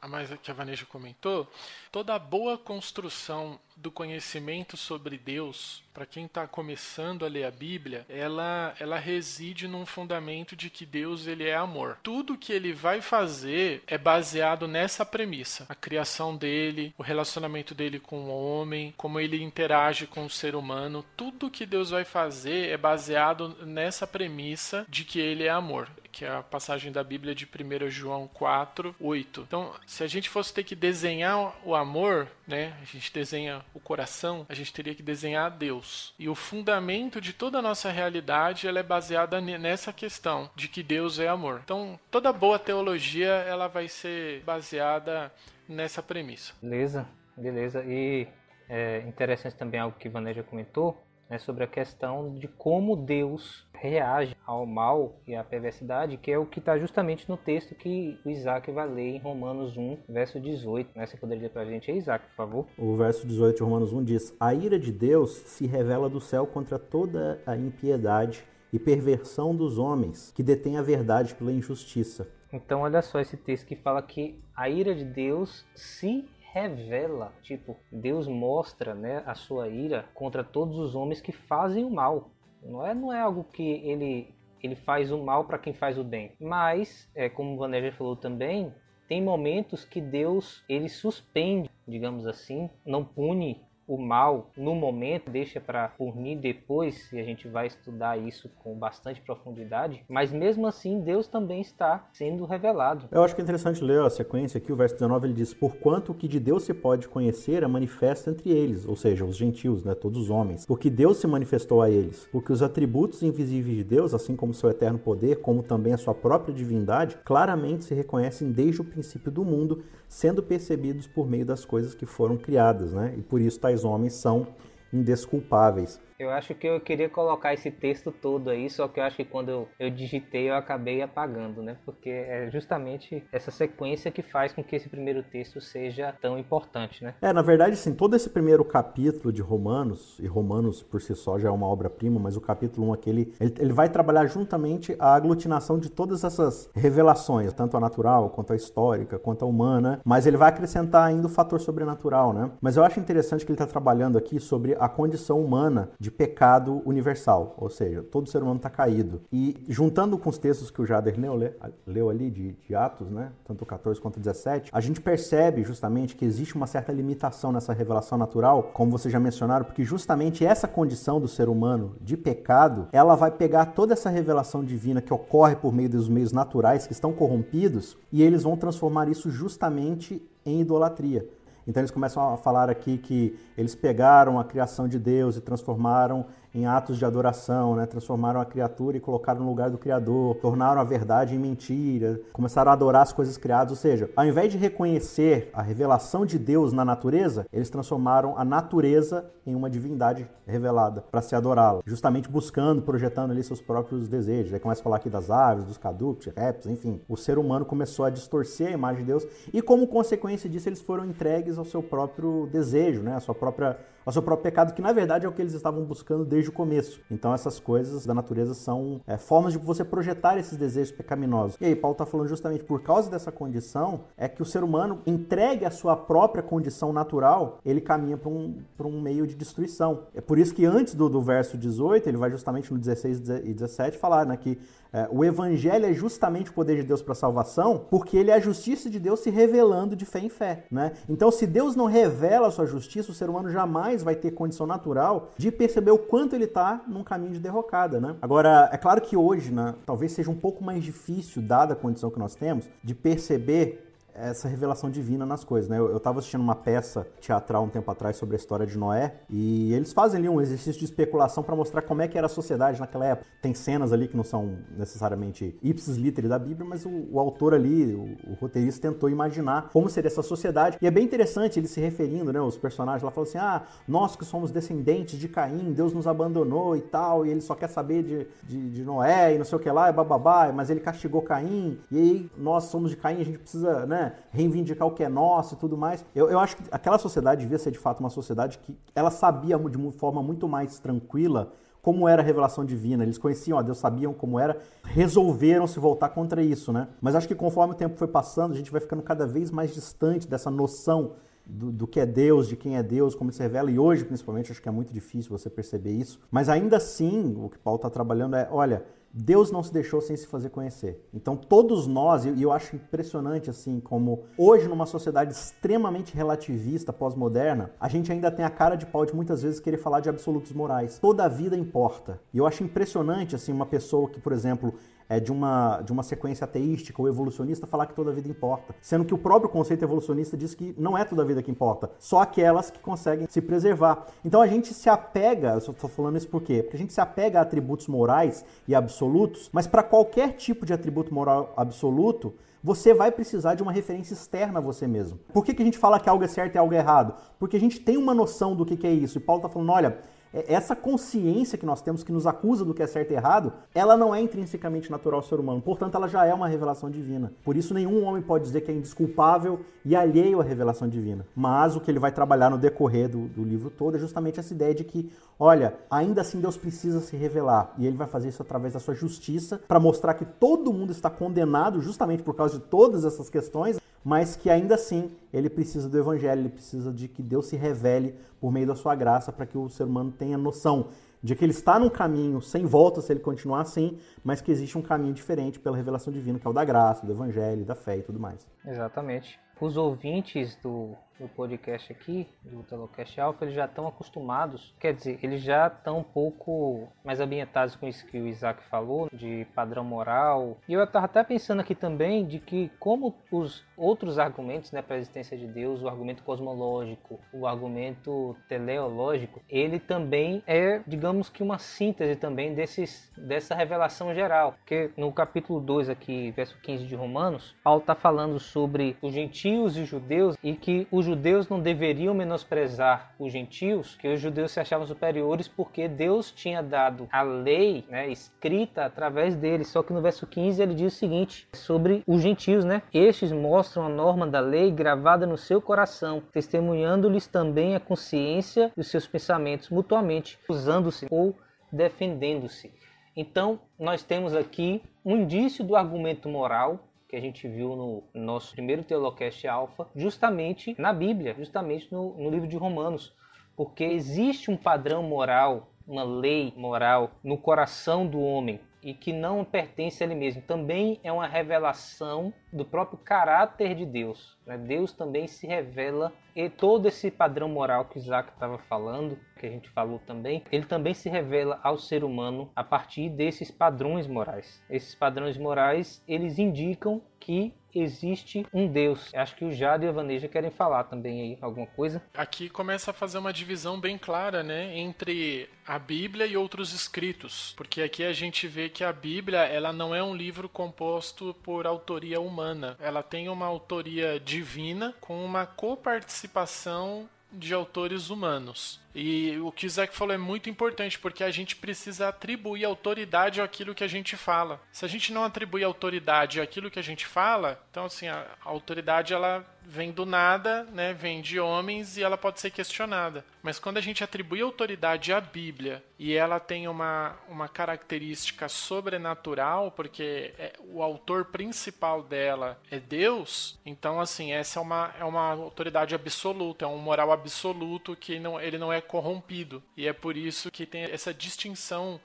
C: a mais que a Vanessa comentou. Toda boa construção do conhecimento sobre Deus, para quem está começando a ler a Bíblia, ela, ela reside num fundamento de que Deus ele é amor. Tudo que ele vai fazer é baseado nessa premissa: a criação dele, o relacionamento dele com o homem, como ele interage com o ser humano. Tudo que Deus vai fazer é baseado nessa premissa de que ele é amor que é a passagem da Bíblia de 1 João 4, 8. Então, se a gente fosse ter que desenhar o amor, né, a gente desenha o coração, a gente teria que desenhar Deus. E o fundamento de toda a nossa realidade ela é baseada nessa questão de que Deus é amor. Então, toda boa teologia ela vai ser baseada nessa premissa.
B: Beleza, beleza. E é interessante também algo que Vaneja comentou, né, sobre a questão de como Deus reage ao mal e à perversidade, que é o que está justamente no texto que o Isaac vai ler em Romanos 1, verso 18. Né? Você poderia ler para a gente aí, Isaac, por favor?
D: O verso 18 de Romanos 1 diz: A ira de Deus se revela do céu contra toda a impiedade e perversão dos homens que detêm a verdade pela injustiça.
B: Então, olha só esse texto que fala que a ira de Deus se revela, tipo, Deus mostra, né, a sua ira contra todos os homens que fazem o mal. Não é, não é algo que ele ele faz o mal para quem faz o bem. Mas, é, como o Vanégia falou também, tem momentos que Deus ele suspende, digamos assim, não pune o mal no momento, deixa para punir depois, e a gente vai estudar isso com bastante profundidade, mas mesmo assim Deus também está sendo revelado.
D: Eu acho que é interessante ler a sequência aqui, o verso 19 ele diz: Porquanto o que de Deus se pode conhecer é manifesto entre eles, ou seja, os gentios, né, todos os homens, porque Deus se manifestou a eles, porque os atributos invisíveis de Deus, assim como seu eterno poder, como também a sua própria divindade, claramente se reconhecem desde o princípio do mundo, sendo percebidos por meio das coisas que foram criadas, né? E por isso tais homens são indesculpáveis.
B: Eu acho que eu queria colocar esse texto todo aí, só que eu acho que quando eu, eu digitei eu acabei apagando, né? Porque é justamente essa sequência que faz com que esse primeiro texto seja tão importante, né?
D: É, na verdade, sim, todo esse primeiro capítulo de Romanos, e Romanos por si só já é uma obra-prima, mas o capítulo 1 aqui, ele, ele vai trabalhar juntamente a aglutinação de todas essas revelações, tanto a natural, quanto a histórica, quanto a humana, mas ele vai acrescentar ainda o fator sobrenatural, né? Mas eu acho interessante que ele está trabalhando aqui sobre a condição humana de pecado universal, ou seja, todo ser humano está caído. E juntando com os textos que o Jader leu, leu ali de, de, Atos, né, tanto o 14 quanto o 17, a gente percebe justamente que existe uma certa limitação nessa revelação natural, como vocês já mencionaram, porque justamente essa condição do ser humano de pecado, ela vai pegar toda essa revelação divina que ocorre por meio dos meios naturais que estão corrompidos e eles vão transformar isso justamente em idolatria. Então eles começam a falar aqui que eles pegaram a criação de Deus e transformaram em atos de adoração, né? transformaram a criatura e colocaram no lugar do Criador, tornaram a verdade em mentira, começaram a adorar as coisas criadas. Ou seja, ao invés de reconhecer a revelação de Deus na natureza, eles transformaram a natureza em uma divindade revelada para se adorá-la, justamente buscando, projetando ali seus próprios desejos. Aí começa a falar aqui das aves, dos caductos, répteis, enfim. O ser humano começou a distorcer a imagem de Deus e, como consequência disso, eles foram entregues ao seu próprio desejo, né? a sua própria ao seu próprio pecado, que na verdade é o que eles estavam buscando desde o começo. Então essas coisas da natureza são é, formas de você projetar esses desejos pecaminosos. E aí Paulo está falando justamente por causa dessa condição, é que o ser humano entregue a sua própria condição natural, ele caminha para um, um meio de destruição. É por isso que antes do, do verso 18, ele vai justamente no 16 e 17 falar né, que é, o evangelho é justamente o poder de Deus para a salvação, porque ele é a justiça de Deus se revelando de fé em fé. Né? Então, se Deus não revela a sua justiça, o ser humano jamais vai ter condição natural de perceber o quanto ele está num caminho de derrocada. Né? Agora, é claro que hoje, né, talvez seja um pouco mais difícil, dada a condição que nós temos, de perceber essa revelação divina nas coisas, né? Eu estava assistindo uma peça teatral um tempo atrás sobre a história de Noé e eles fazem ali um exercício de especulação para mostrar como é que era a sociedade naquela época. Tem cenas ali que não são necessariamente ipsis literi da Bíblia, mas o, o autor ali, o, o, roteirista tentou imaginar como seria essa sociedade. E é bem interessante ele se referindo, né? Os personagens lá falam assim: ah, nós que somos descendentes de Caim, Deus nos abandonou e tal, e ele só quer saber de, de, de Noé e não sei o que lá, e bababá, mas ele castigou Caim, e aí nós somos de Caim, a gente precisa, né, reivindicar o que é nosso e tudo mais. Eu, eu acho que aquela sociedade devia ser de fato uma sociedade que ela sabia de uma forma muito mais tranquila como era a revelação divina. Eles conheciam a Deus, sabiam como era, resolveram se voltar contra isso, né? Mas acho que conforme o tempo foi passando, a gente vai ficando cada vez mais distante dessa noção do, do, que é Deus, de quem é Deus, como se revela, e hoje principalmente acho que é muito difícil você perceber isso. Mas ainda assim, o que Paulo está trabalhando é: olha, Deus não se deixou sem se fazer conhecer. Então todos nós, e eu acho impressionante assim como hoje numa sociedade extremamente relativista, pós-moderna, a gente ainda tem a cara de pau de muitas vezes querer falar de absolutos morais. Toda a vida importa. E eu acho impressionante assim uma pessoa que, por exemplo, é, de, uma, de uma sequência ateística ou evolucionista falar que toda vida importa. Sendo que o próprio conceito evolucionista diz que não é toda vida que importa, só aquelas que conseguem se preservar. Então a gente se apega, eu estou falando isso por quê? Porque a gente se apega a atributos morais e absolutos, mas para qualquer tipo de atributo moral absoluto, você vai precisar de uma referência externa a você mesmo. Por que, que a gente fala que algo é certo e algo é errado? Porque a gente tem uma noção do que, que é isso. E Paulo está falando, olha, essa consciência que nós temos que nos acusa do que é certo e errado, ela não é intrinsecamente natural ao ser humano. Portanto, ela já é uma revelação divina. Por isso, nenhum homem pode dizer que é indesculpável e alheio à revelação divina. Mas o que ele vai trabalhar no decorrer do, do livro todo é justamente essa ideia de que, olha, ainda assim Deus precisa se revelar. E ele vai fazer isso através da sua justiça para mostrar que todo mundo está condenado justamente por causa de todas essas questões mas que ainda assim ele precisa do evangelho, ele precisa de que Deus se revele por meio da sua graça para que o ser humano tenha noção de que ele está num caminho sem volta se ele continuar assim, mas que existe um caminho diferente pela revelação divina, que é o da graça, do evangelho, da fé e tudo mais.
B: Exatamente. Os ouvintes do no podcast aqui, do Telocast Alpha, eles já estão acostumados, quer dizer, eles já estão um pouco mais ambientados com isso que o Isaac falou, de padrão moral. E eu estava até pensando aqui também de que como os outros argumentos né, para a existência de Deus, o argumento cosmológico, o argumento teleológico, ele também é, digamos que uma síntese também desses, dessa revelação geral. Porque no capítulo 2 aqui, verso 15 de Romanos, Paulo está falando sobre os gentios e judeus e que os judeus não deveriam menosprezar os gentios, que os judeus se achavam superiores porque Deus tinha dado a lei né, escrita através deles. Só que no verso 15 ele diz o seguinte sobre os gentios, né? Estes mostram a norma da lei gravada no seu coração, testemunhando-lhes também a consciência dos seus pensamentos mutuamente, usando-se ou defendendo-se. Então, nós temos aqui um indício do argumento moral que a gente viu no nosso primeiro Teolocast Alpha, justamente na Bíblia, justamente no, no livro de Romanos. Porque existe um padrão moral, uma lei moral no coração do homem e que não pertence a ele mesmo. Também é uma revelação do próprio caráter de Deus. Né? Deus também se revela e todo esse padrão moral que Isaac estava falando, que a gente falou também, ele também se revela ao ser humano a partir desses padrões morais. Esses padrões morais, eles indicam que existe um Deus. Acho que o Jade e a Vaneja querem falar também aí alguma coisa.
C: Aqui começa a fazer uma divisão bem clara, né, entre a Bíblia e outros escritos, porque aqui a gente vê que a Bíblia, ela não é um livro composto por autoria humana. Ela tem uma autoria divina com uma coparticipação de autores humanos. E o que o Isaac falou é muito importante, porque a gente precisa atribuir autoridade àquilo que a gente fala. Se a gente não atribui autoridade àquilo que a gente fala, então assim, a autoridade ela vem do nada, né? Vem de homens e ela pode ser questionada. Mas quando a gente atribui autoridade à Bíblia e ela tem uma, uma característica sobrenatural, porque é, o autor principal dela é Deus, então assim, essa é uma, é uma autoridade absoluta, é um moral absoluto que não, ele não é corrompido. E é por isso que tem essa distinção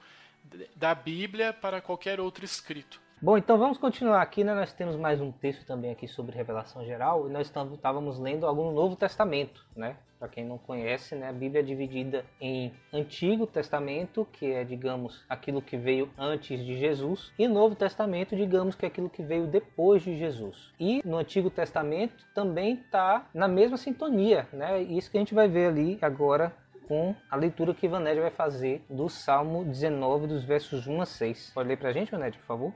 C: da Bíblia para qualquer outro escrito.
B: Bom, então vamos continuar aqui, né? Nós temos mais um texto também aqui sobre revelação geral e nós estávamos lendo algo no Novo Testamento, né? Para quem não conhece, né, a Bíblia é dividida em Antigo Testamento, que é, digamos, aquilo que veio antes de Jesus, e Novo Testamento, digamos, que é aquilo que veio depois de Jesus. E no Antigo Testamento também está na mesma sintonia, né? Isso que a gente vai ver ali agora com a leitura que Vanédia vai fazer do Salmo 19, dos versos 1 a 6. Pode ler para a gente, Vanédia, por favor?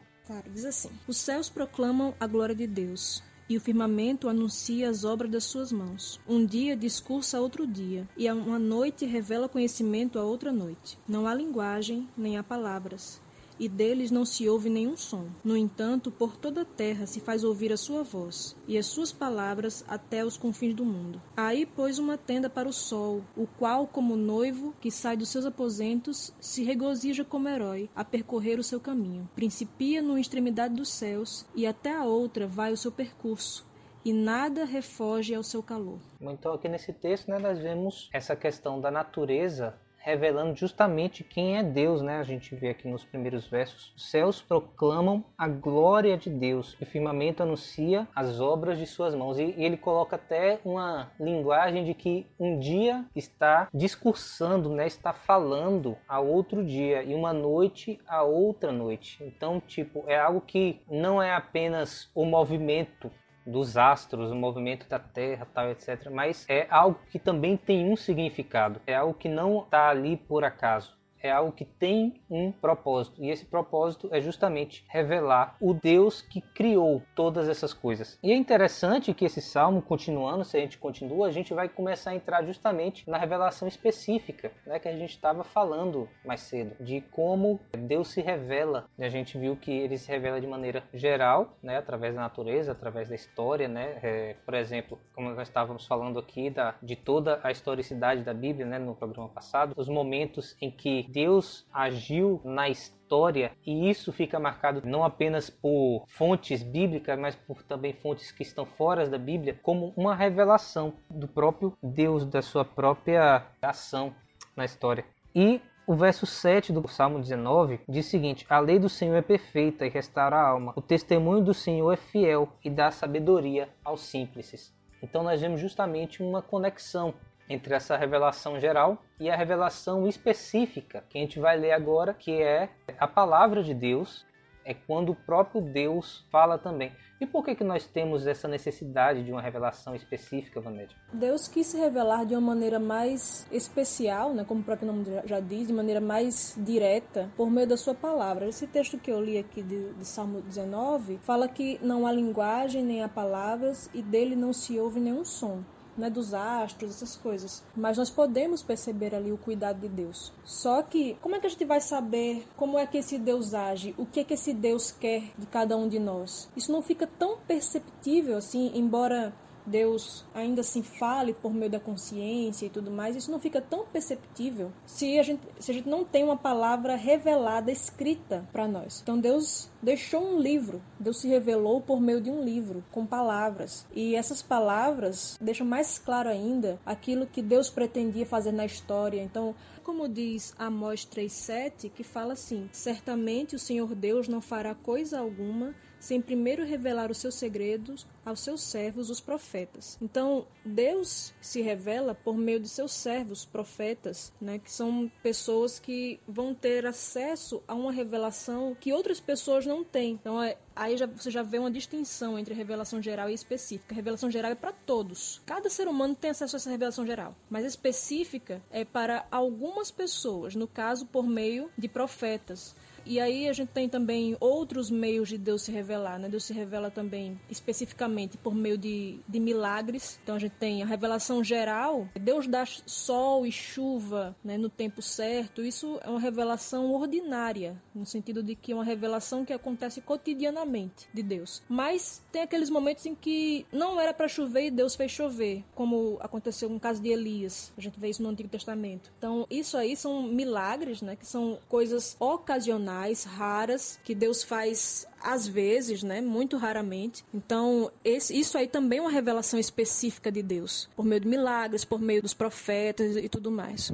E: Diz assim: Os céus proclamam a glória de Deus. E o firmamento anuncia as obras das suas mãos. Um dia discursa outro dia, e uma noite revela conhecimento a outra noite. Não há linguagem, nem há palavras e deles não se ouve nenhum som. No entanto, por toda a terra se faz ouvir a sua voz, e as suas palavras até os confins do mundo. Aí pôs uma tenda para o sol, o qual, como noivo que sai dos seus aposentos, se regozija como herói a percorrer o seu caminho. Principia numa extremidade dos céus, e até a outra vai o seu percurso, e nada refoge ao seu calor.
B: Então aqui nesse texto né, nós vemos essa questão da natureza revelando justamente quem é Deus, né? A gente vê aqui nos primeiros versos. Os céus proclamam a glória de Deus, o firmamento anuncia as obras de suas mãos. E, ele coloca até uma linguagem de que um dia está discursando, né? Está falando a outro dia e uma noite a outra noite. Então, tipo, é algo que não é apenas o movimento dos astros, o movimento da Terra, tal, etc. Mas é algo que também tem um significado. É algo que não está ali por acaso é algo que tem um propósito. E esse propósito é justamente revelar o Deus que criou todas essas coisas. E é interessante que esse salmo, continuando, se a gente continua, a gente vai começar a entrar justamente na revelação específica, né, que a gente estava falando mais cedo, de como Deus se revela. E a gente viu que ele se revela de maneira geral, né, através da natureza, através da história, né, é, por exemplo, como nós estávamos falando aqui da, de toda a historicidade da Bíblia, né, no programa passado, os momentos em que Deus agiu na história e isso fica marcado não apenas por fontes bíblicas, mas por também fontes que estão fora da Bíblia, como uma revelação do próprio Deus, da sua própria ação na história. E o verso 7 do Salmo 19 diz o seguinte: A lei do Senhor é perfeita e restaura a alma. O testemunho do Senhor é fiel e dá sabedoria aos simples. Então nós vemos justamente uma conexão entre essa revelação geral e a revelação específica que a gente vai ler agora, que é a palavra de Deus, é quando o próprio Deus fala também. E por que, que nós temos essa necessidade de uma revelação específica, Vanédia?
E: Deus quis se revelar de uma maneira mais especial, né, como o próprio nome já diz, de maneira mais direta, por meio da sua palavra. Esse texto que eu li aqui de, de Salmo 19 fala que não há linguagem nem há palavras e dele não se ouve nenhum som né, dos astros, essas coisas. Mas nós podemos perceber ali o cuidado de Deus. Só que, como é que a gente vai saber como é que esse Deus age? O que é que esse Deus quer de cada um de nós? Isso não fica tão perceptível assim, embora Deus ainda assim fale por meio da consciência e tudo mais, isso não fica tão perceptível se a gente, se a gente não tem uma palavra revelada, escrita para nós. Então Deus deixou um livro, Deus se revelou por meio de um livro, com palavras. E essas palavras deixam mais claro ainda aquilo que Deus pretendia fazer na história. Então, como diz Amós 3,7, que fala assim: Certamente o Senhor Deus não fará coisa alguma sem primeiro revelar os seus segredos aos seus servos, os profetas. Então, Deus se revela por meio de seus servos, profetas, né, que são pessoas que vão ter acesso a uma revelação que outras pessoas não têm. Então, é, aí já, você já vê uma distinção entre revelação geral e específica. A revelação geral é para todos. Cada ser humano tem acesso a essa revelação geral, mas específica é para algumas pessoas, no caso, por meio de profetas. E aí a gente tem também outros meios de Deus se revelar, né? Deus se revela também especificamente por meio de, de milagres. Então a gente tem a revelação geral, Deus dá sol e chuva né, no tempo certo. Isso é uma revelação ordinária, no sentido de que é uma revelação que acontece cotidianamente de Deus. Mas tem aqueles momentos em que não era para chover e Deus fez chover, como aconteceu no caso de Elias. A gente vê isso no Antigo Testamento. Então, isso aí são milagres, né, que são coisas ocasionais raras, que Deus faz às vezes, né, muito raramente. Então, esse, isso aí também é uma revelação específica de Deus, por meio de milagres, por meio dos profetas e tudo mais.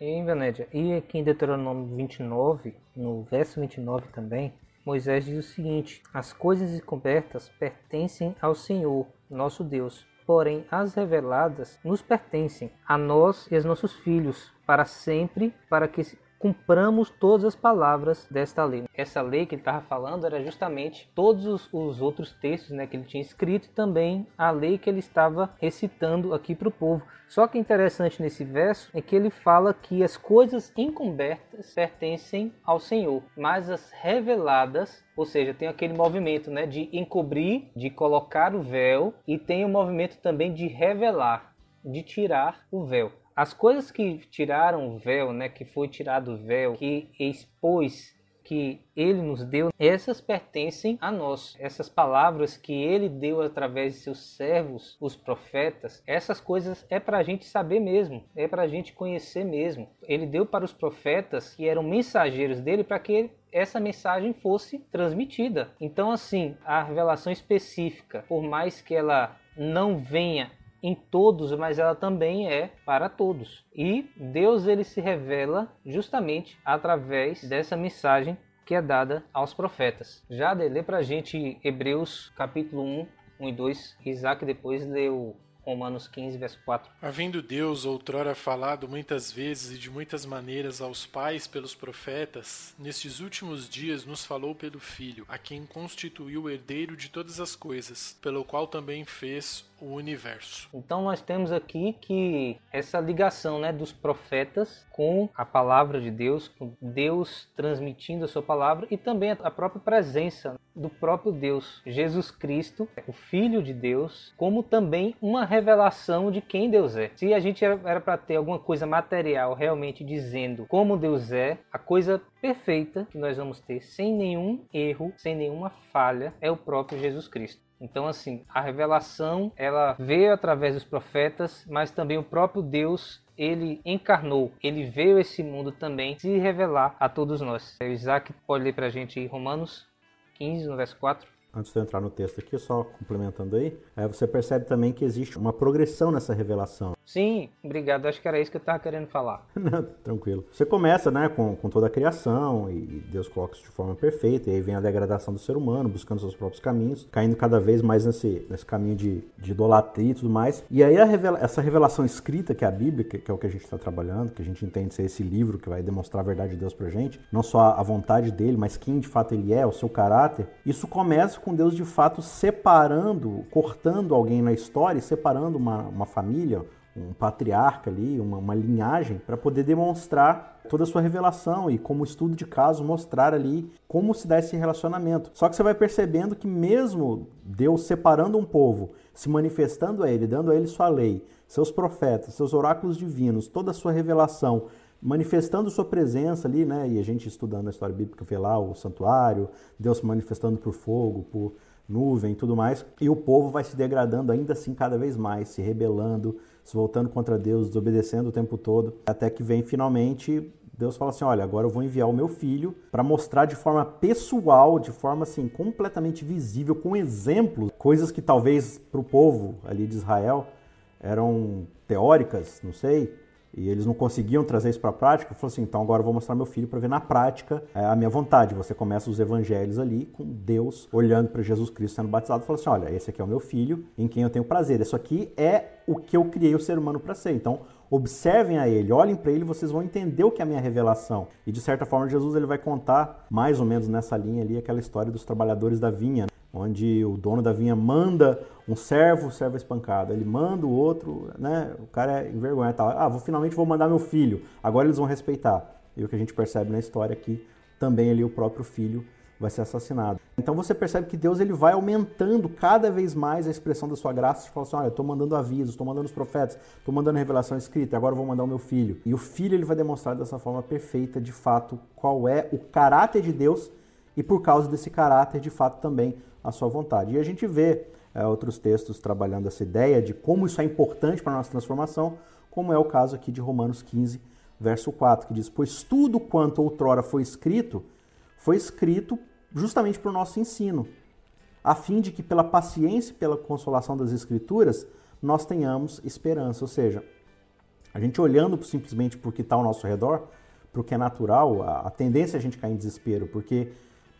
B: E, Vanédia, e aqui em Deuteronômio 29, no verso 29 também, Moisés diz o seguinte: As coisas encobertas pertencem ao Senhor, nosso Deus. Porém, as reveladas nos pertencem, a nós e aos nossos filhos, para sempre, para que cumpramos todas as palavras desta lei. Essa lei que ele estava falando era justamente todos os, os, outros textos né, que ele tinha escrito e também a lei que ele estava recitando aqui para o povo. Só que interessante nesse verso é que ele fala que as coisas encobertas pertencem ao Senhor, mas as reveladas, ou seja, tem aquele movimento né, de encobrir, de colocar o véu, e tem o movimento também de revelar, de tirar o véu. As coisas que tiraram o véu, né, que foi tirado o véu, que expôs que ele nos deu, essas pertencem a nós. Essas palavras que ele deu através de seus servos, os profetas, essas coisas é para a gente saber mesmo, é para a gente conhecer mesmo. Ele deu para os profetas que eram mensageiros dele para que essa mensagem fosse transmitida. Então, assim, a revelação específica, por mais que ela não venha em todos, mas ela também é para todos. E Deus ele se revela justamente através dessa mensagem que é dada aos profetas. Já lê para a gente Hebreus capítulo 1, 1 e 2. Isaac depois leu Romanos 15, verso 4.
C: Havendo Deus outrora falado muitas vezes e de muitas maneiras aos pais pelos profetas, nestes últimos dias nos falou pelo Filho, a quem constituiu o herdeiro de todas as coisas, pelo qual também fez o universo.
B: Então nós temos aqui que essa ligação né, dos profetas com a palavra de Deus, com Deus transmitindo a sua palavra e também a própria presença do próprio Deus, Jesus Cristo, o Filho de Deus, como também uma revelação de quem Deus é. Se a gente era para ter alguma coisa material realmente dizendo como Deus é, a coisa perfeita que nós vamos ter sem nenhum erro, sem nenhuma falha, é o próprio Jesus Cristo. Então, assim, a revelação ela veio através dos profetas, mas também o próprio Deus ele encarnou, ele veio a esse mundo também se revelar a todos nós. O Isaac pode ler para a gente Romanos 15, no verso 4
D: antes de eu entrar no texto aqui, só complementando aí, é, você percebe também que existe uma progressão nessa revelação.
B: Sim, obrigado. Acho que era isso que eu estava querendo falar.
D: Não, tranquilo. Você começa né, com, com toda a criação e Deus coloca isso de forma perfeita, e aí vem a degradação do ser humano, buscando seus próprios caminhos, caindo cada vez mais nesse, nesse caminho de, de idolatria e tudo mais. E aí revela, essa revelação escrita, que é a Bíblia, que, que é o que a gente está trabalhando, que a gente entende ser esse livro que vai demonstrar a verdade de Deus pra gente, não só a vontade dele, mas quem de fato ele é, o seu caráter, isso começa com Deus de fato separando, cortando alguém na história, separando uma, uma família, um patriarca ali, uma, uma linhagem, para poder demonstrar toda a sua revelação e, como estudo de caso, mostrar ali como se dá esse relacionamento. Só que você vai percebendo que, mesmo Deus separando um povo, se manifestando a ele, dando a ele sua lei, seus profetas, seus oráculos divinos, toda a sua revelação, manifestando sua presença ali, né? E a gente estudando a história bíblica vê lá o santuário, Deus se manifestando por fogo, por nuvem e tudo mais, e o povo vai se degradando ainda assim cada vez mais, se rebelando, se voltando contra Deus, desobedecendo o tempo todo, até que vem finalmente Deus fala assim: olha, agora eu vou enviar o meu filho para mostrar de forma pessoal, de forma assim completamente visível, com exemplos, coisas que talvez para o povo ali de Israel eram teóricas, não sei, e eles não conseguiam trazer isso para a prática, falou assim: então agora eu vou mostrar meu filho para ver na prática é, a minha vontade. Você começa os evangelhos ali com Deus olhando para Jesus Cristo sendo batizado fala assim: olha, esse aqui é o meu filho em quem eu tenho prazer. Isso aqui é o que eu criei o ser humano para ser. Então observem a ele, olhem para ele, vocês vão entender o que é a minha revelação. E de certa forma Jesus ele vai contar mais ou menos nessa linha ali aquela história dos trabalhadores da vinha onde o dono da vinha manda um servo, o servo é espancado. Ele manda o outro, né? O cara é envergonhado. Tá? Ah, vou, finalmente vou mandar meu filho. Agora eles vão respeitar. E o que a gente percebe na história aqui, também ali o próprio filho vai ser assassinado. Então você percebe que Deus ele vai aumentando cada vez mais a expressão da sua graça. Você fala assim, olha, eu estou mandando avisos, estou mandando os profetas, estou mandando revelação escrita, agora eu vou mandar o meu filho. E o filho ele vai demonstrar dessa forma perfeita, de fato, qual é o caráter de Deus e por causa desse caráter, de fato, também a sua vontade. E a gente vê é, outros textos trabalhando essa ideia de como isso é importante para a nossa transformação, como é o caso aqui de Romanos 15, verso 4, que diz: Pois tudo quanto outrora foi escrito, foi escrito justamente para o nosso ensino, a fim de que pela paciência e pela consolação das Escrituras nós tenhamos esperança. Ou seja, a gente olhando simplesmente para o que está ao nosso redor, para o que é natural, a, a tendência é a gente cair em desespero, porque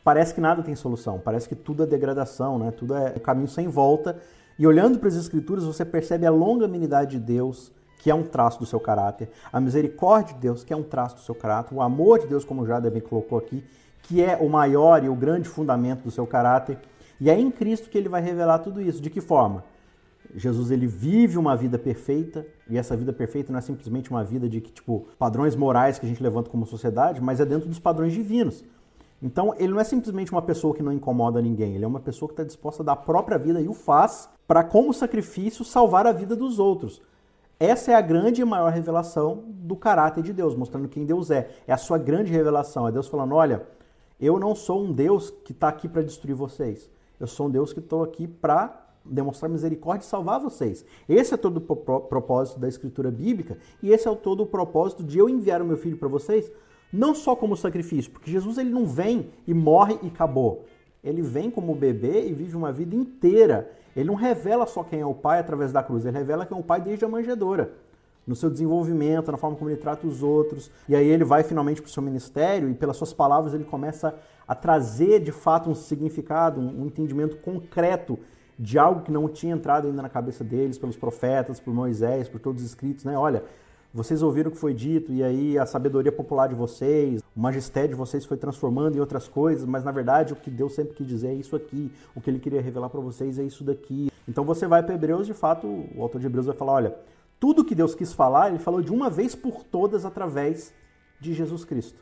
D: parece que nada tem solução, parece que tudo é degradação, né? tudo é caminho sem volta. E olhando para as Escrituras, você percebe a longanimidade de Deus, que é um traço do seu caráter, a misericórdia de Deus, que é um traço do seu caráter, o amor de Deus, como já bem colocou aqui, que é o maior e o grande fundamento do seu caráter. E é em Cristo que ele vai revelar tudo isso. De que forma? Jesus ele vive uma vida perfeita, e essa vida perfeita não é simplesmente uma vida de que, tipo, padrões morais que a gente levanta como sociedade, mas é dentro dos padrões divinos. Então, ele não é simplesmente uma pessoa que não incomoda ninguém, ele é uma pessoa que está disposta a dar a própria vida e o faz para, como sacrifício, salvar a vida dos outros. Essa é a grande e maior revelação do caráter de Deus, mostrando quem Deus é. É a sua grande revelação. É Deus falando: olha, eu não sou um Deus que está aqui para destruir vocês. Eu sou um Deus que estou aqui para demonstrar misericórdia e salvar vocês. Esse é todo o propósito da escritura bíblica e esse é todo o propósito de eu enviar o meu filho para vocês, não só como sacrifício, porque Jesus ele não vem e morre e acabou. Ele vem como bebê e vive uma vida inteira. Ele não revela só quem é o pai através da cruz, ele revela quem é o pai desde a manjedoura. No seu desenvolvimento, na forma como ele trata os outros. E aí ele vai finalmente para o seu ministério e pelas suas palavras ele começa a trazer de fato um significado, um entendimento concreto de algo que não tinha entrado ainda na cabeça deles, pelos profetas, por Moisés, por todos os escritos, né? Olha, vocês ouviram o que foi dito e aí a sabedoria popular de vocês, o magistério de vocês foi transformando em outras coisas, mas na verdade o que Deus sempre quis dizer é isso aqui, o que ele queria revelar para vocês é isso daqui. Então você vai para Hebreus, de fato, o autor de Hebreus vai falar, olha, tudo que Deus quis falar, ele falou de uma vez por todas através de Jesus Cristo.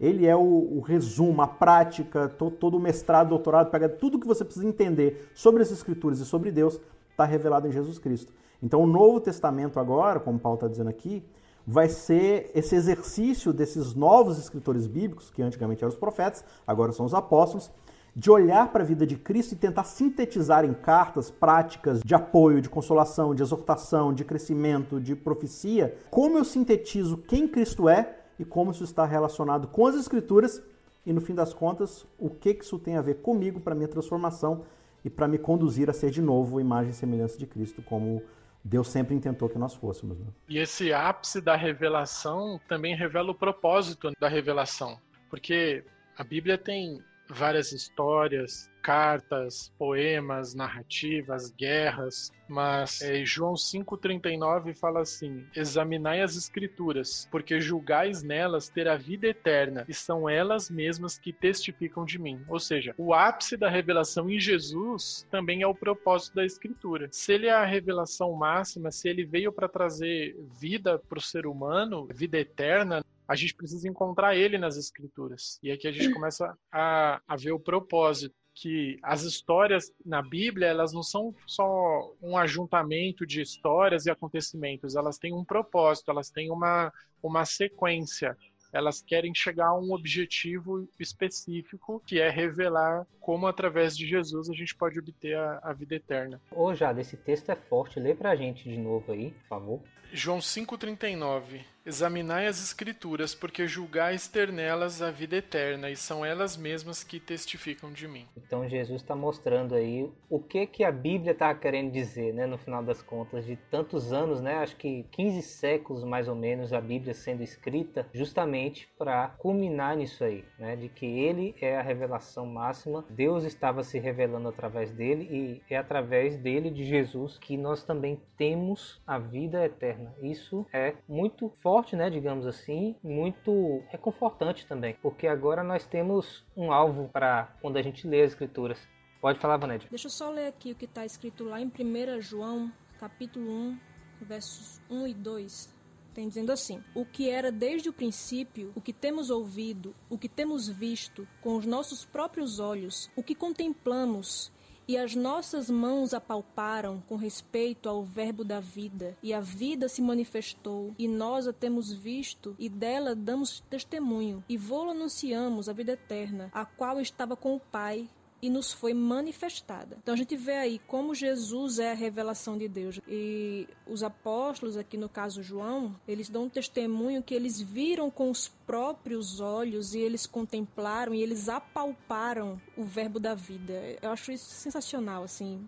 D: Ele é o, o resumo, a prática, to, todo o mestrado, doutorado, pega tudo que você precisa entender sobre as Escrituras e sobre Deus, está revelado em Jesus Cristo. Então, o Novo Testamento, agora, como Paulo está dizendo aqui, vai ser esse exercício desses novos escritores bíblicos, que antigamente eram os profetas, agora são os apóstolos, de olhar para a vida de Cristo e tentar sintetizar em cartas práticas de apoio, de consolação, de exortação, de crescimento, de profecia, como eu sintetizo quem Cristo é e como isso está relacionado com as Escrituras e, no fim das contas, o que isso tem a ver comigo para minha transformação e para me conduzir a ser de novo imagem e semelhança de Cristo, como Deus sempre intentou que nós fôssemos. Né?
C: E esse ápice da revelação também revela o propósito da revelação, porque a Bíblia tem várias histórias, cartas, poemas, narrativas, guerras, mas é, João 5,39 fala assim: Examinai as Escrituras, porque julgais nelas ter a vida eterna, e são elas mesmas que testificam de mim. Ou seja, o ápice da revelação em Jesus também é o propósito da Escritura. Se ele é a revelação máxima, se ele veio para trazer vida para o ser humano, vida eterna, a gente precisa encontrar ele nas escrituras. E aqui a gente começa a, a ver o propósito que as histórias na Bíblia elas não são só um ajuntamento de histórias e acontecimentos, elas têm um propósito, elas têm uma, uma sequência elas querem chegar a um objetivo específico, que é revelar como através de Jesus a gente pode obter a, a vida eterna.
B: Ô Jada, esse texto é forte, lê pra gente de novo aí, por favor.
C: João 5,39 Examinai as Escrituras, porque julgais ter nelas a vida eterna, e são elas mesmas que testificam de mim.
B: Então Jesus está mostrando aí o que que a Bíblia está querendo dizer, né? No final das contas, de tantos anos, né? Acho que 15 séculos mais ou menos a Bíblia sendo escrita, justamente para culminar nisso aí, né? De que Ele é a revelação máxima, Deus estava se revelando através dele e é através dele, de Jesus, que nós também temos a vida eterna. Isso é muito forte forte, né, digamos assim, muito reconfortante também, porque agora nós temos um alvo para quando a gente lê as escrituras. Pode falar, Vanédia.
E: Deixa eu só ler aqui o que está escrito lá em 1 João, capítulo 1, versos 1 e 2. Tem dizendo assim: O que era desde o princípio, o que temos ouvido, o que temos visto com os nossos próprios olhos, o que contemplamos e as nossas mãos apalparam com respeito ao Verbo da vida, e a vida se manifestou, e nós a temos visto, e dela damos testemunho, e vô anunciamos a vida eterna, a qual estava com o Pai e nos foi manifestada. Então a gente vê aí como Jesus é a revelação de Deus. E os apóstolos, aqui no caso João, eles dão um testemunho que eles viram com os próprios olhos e eles contemplaram e eles apalparam o verbo da vida. Eu acho isso sensacional, assim.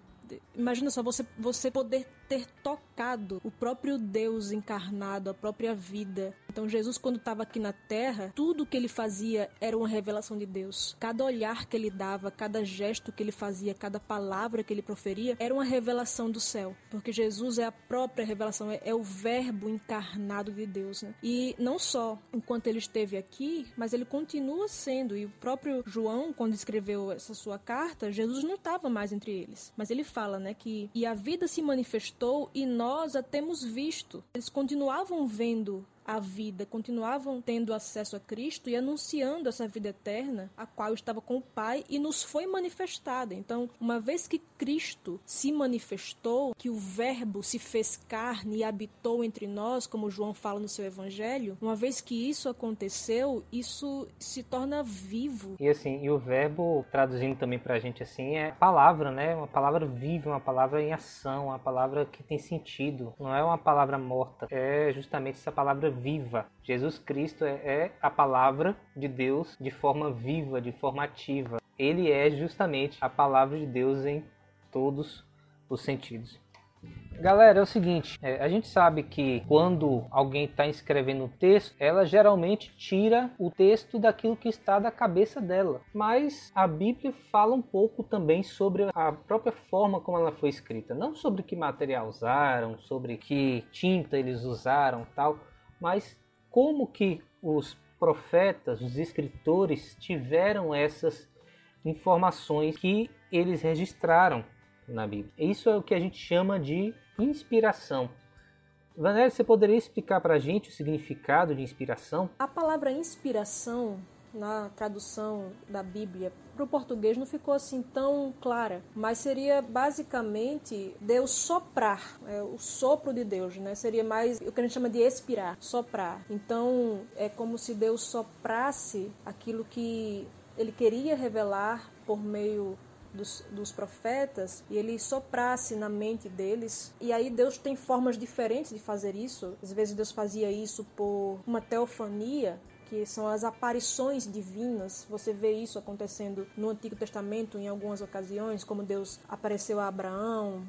E: Imagina só você, você poder ter tocado o próprio Deus encarnado, a própria vida. Então Jesus quando estava aqui na terra, tudo que ele fazia era uma revelação de Deus. Cada olhar que ele dava, cada gesto que ele fazia, cada palavra que ele proferia era uma revelação do céu, porque Jesus é a própria revelação, é, é o verbo encarnado de Deus, né? E não só enquanto ele esteve aqui, mas ele continua sendo e o próprio João quando escreveu essa sua carta, Jesus não estava mais entre eles, mas ele fala, né, que e a vida se manifestou e nós a temos visto. Eles continuavam vendo a vida, continuavam tendo acesso a Cristo e anunciando essa vida eterna, a qual estava com o Pai e nos foi manifestada. Então, uma vez que Cristo se manifestou, que o Verbo se fez carne e habitou entre nós, como João fala no seu Evangelho, uma vez que isso aconteceu, isso se torna vivo.
B: E assim, e o Verbo, traduzindo também pra gente assim, é palavra, né? Uma palavra viva, uma palavra em ação, uma palavra que tem sentido. Não é uma palavra morta, é justamente essa palavra viva. Jesus Cristo é, é a palavra de Deus de forma viva, de forma ativa. Ele é justamente a palavra de Deus em todos os sentidos. Galera, é o seguinte, é, a gente sabe que quando alguém está escrevendo um texto, ela geralmente tira o texto daquilo que está da cabeça dela. Mas a Bíblia fala um pouco também sobre a própria forma como ela foi escrita, não sobre que material usaram, sobre que tinta eles usaram, tal, mas como que os profetas, os escritores tiveram essas informações que eles registraram na Bíblia. Isso é o que a gente chama de inspiração. Vanélia, você poderia explicar para a gente o significado de inspiração?
E: A palavra inspiração na tradução da Bíblia para o português não ficou assim tão clara, mas seria basicamente Deus soprar, é, o sopro de Deus, né? Seria mais o que a gente chama de expirar, soprar. Então é como se Deus soprasse aquilo que ele queria revelar por meio dos, dos, profetas e ele soprasse na mente deles. E aí Deus tem formas diferentes de fazer isso. Às vezes Deus fazia isso por uma teofania, que são as aparições divinas. Você vê isso acontecendo no Antigo Testamento em algumas ocasiões, como Deus apareceu a Abraão,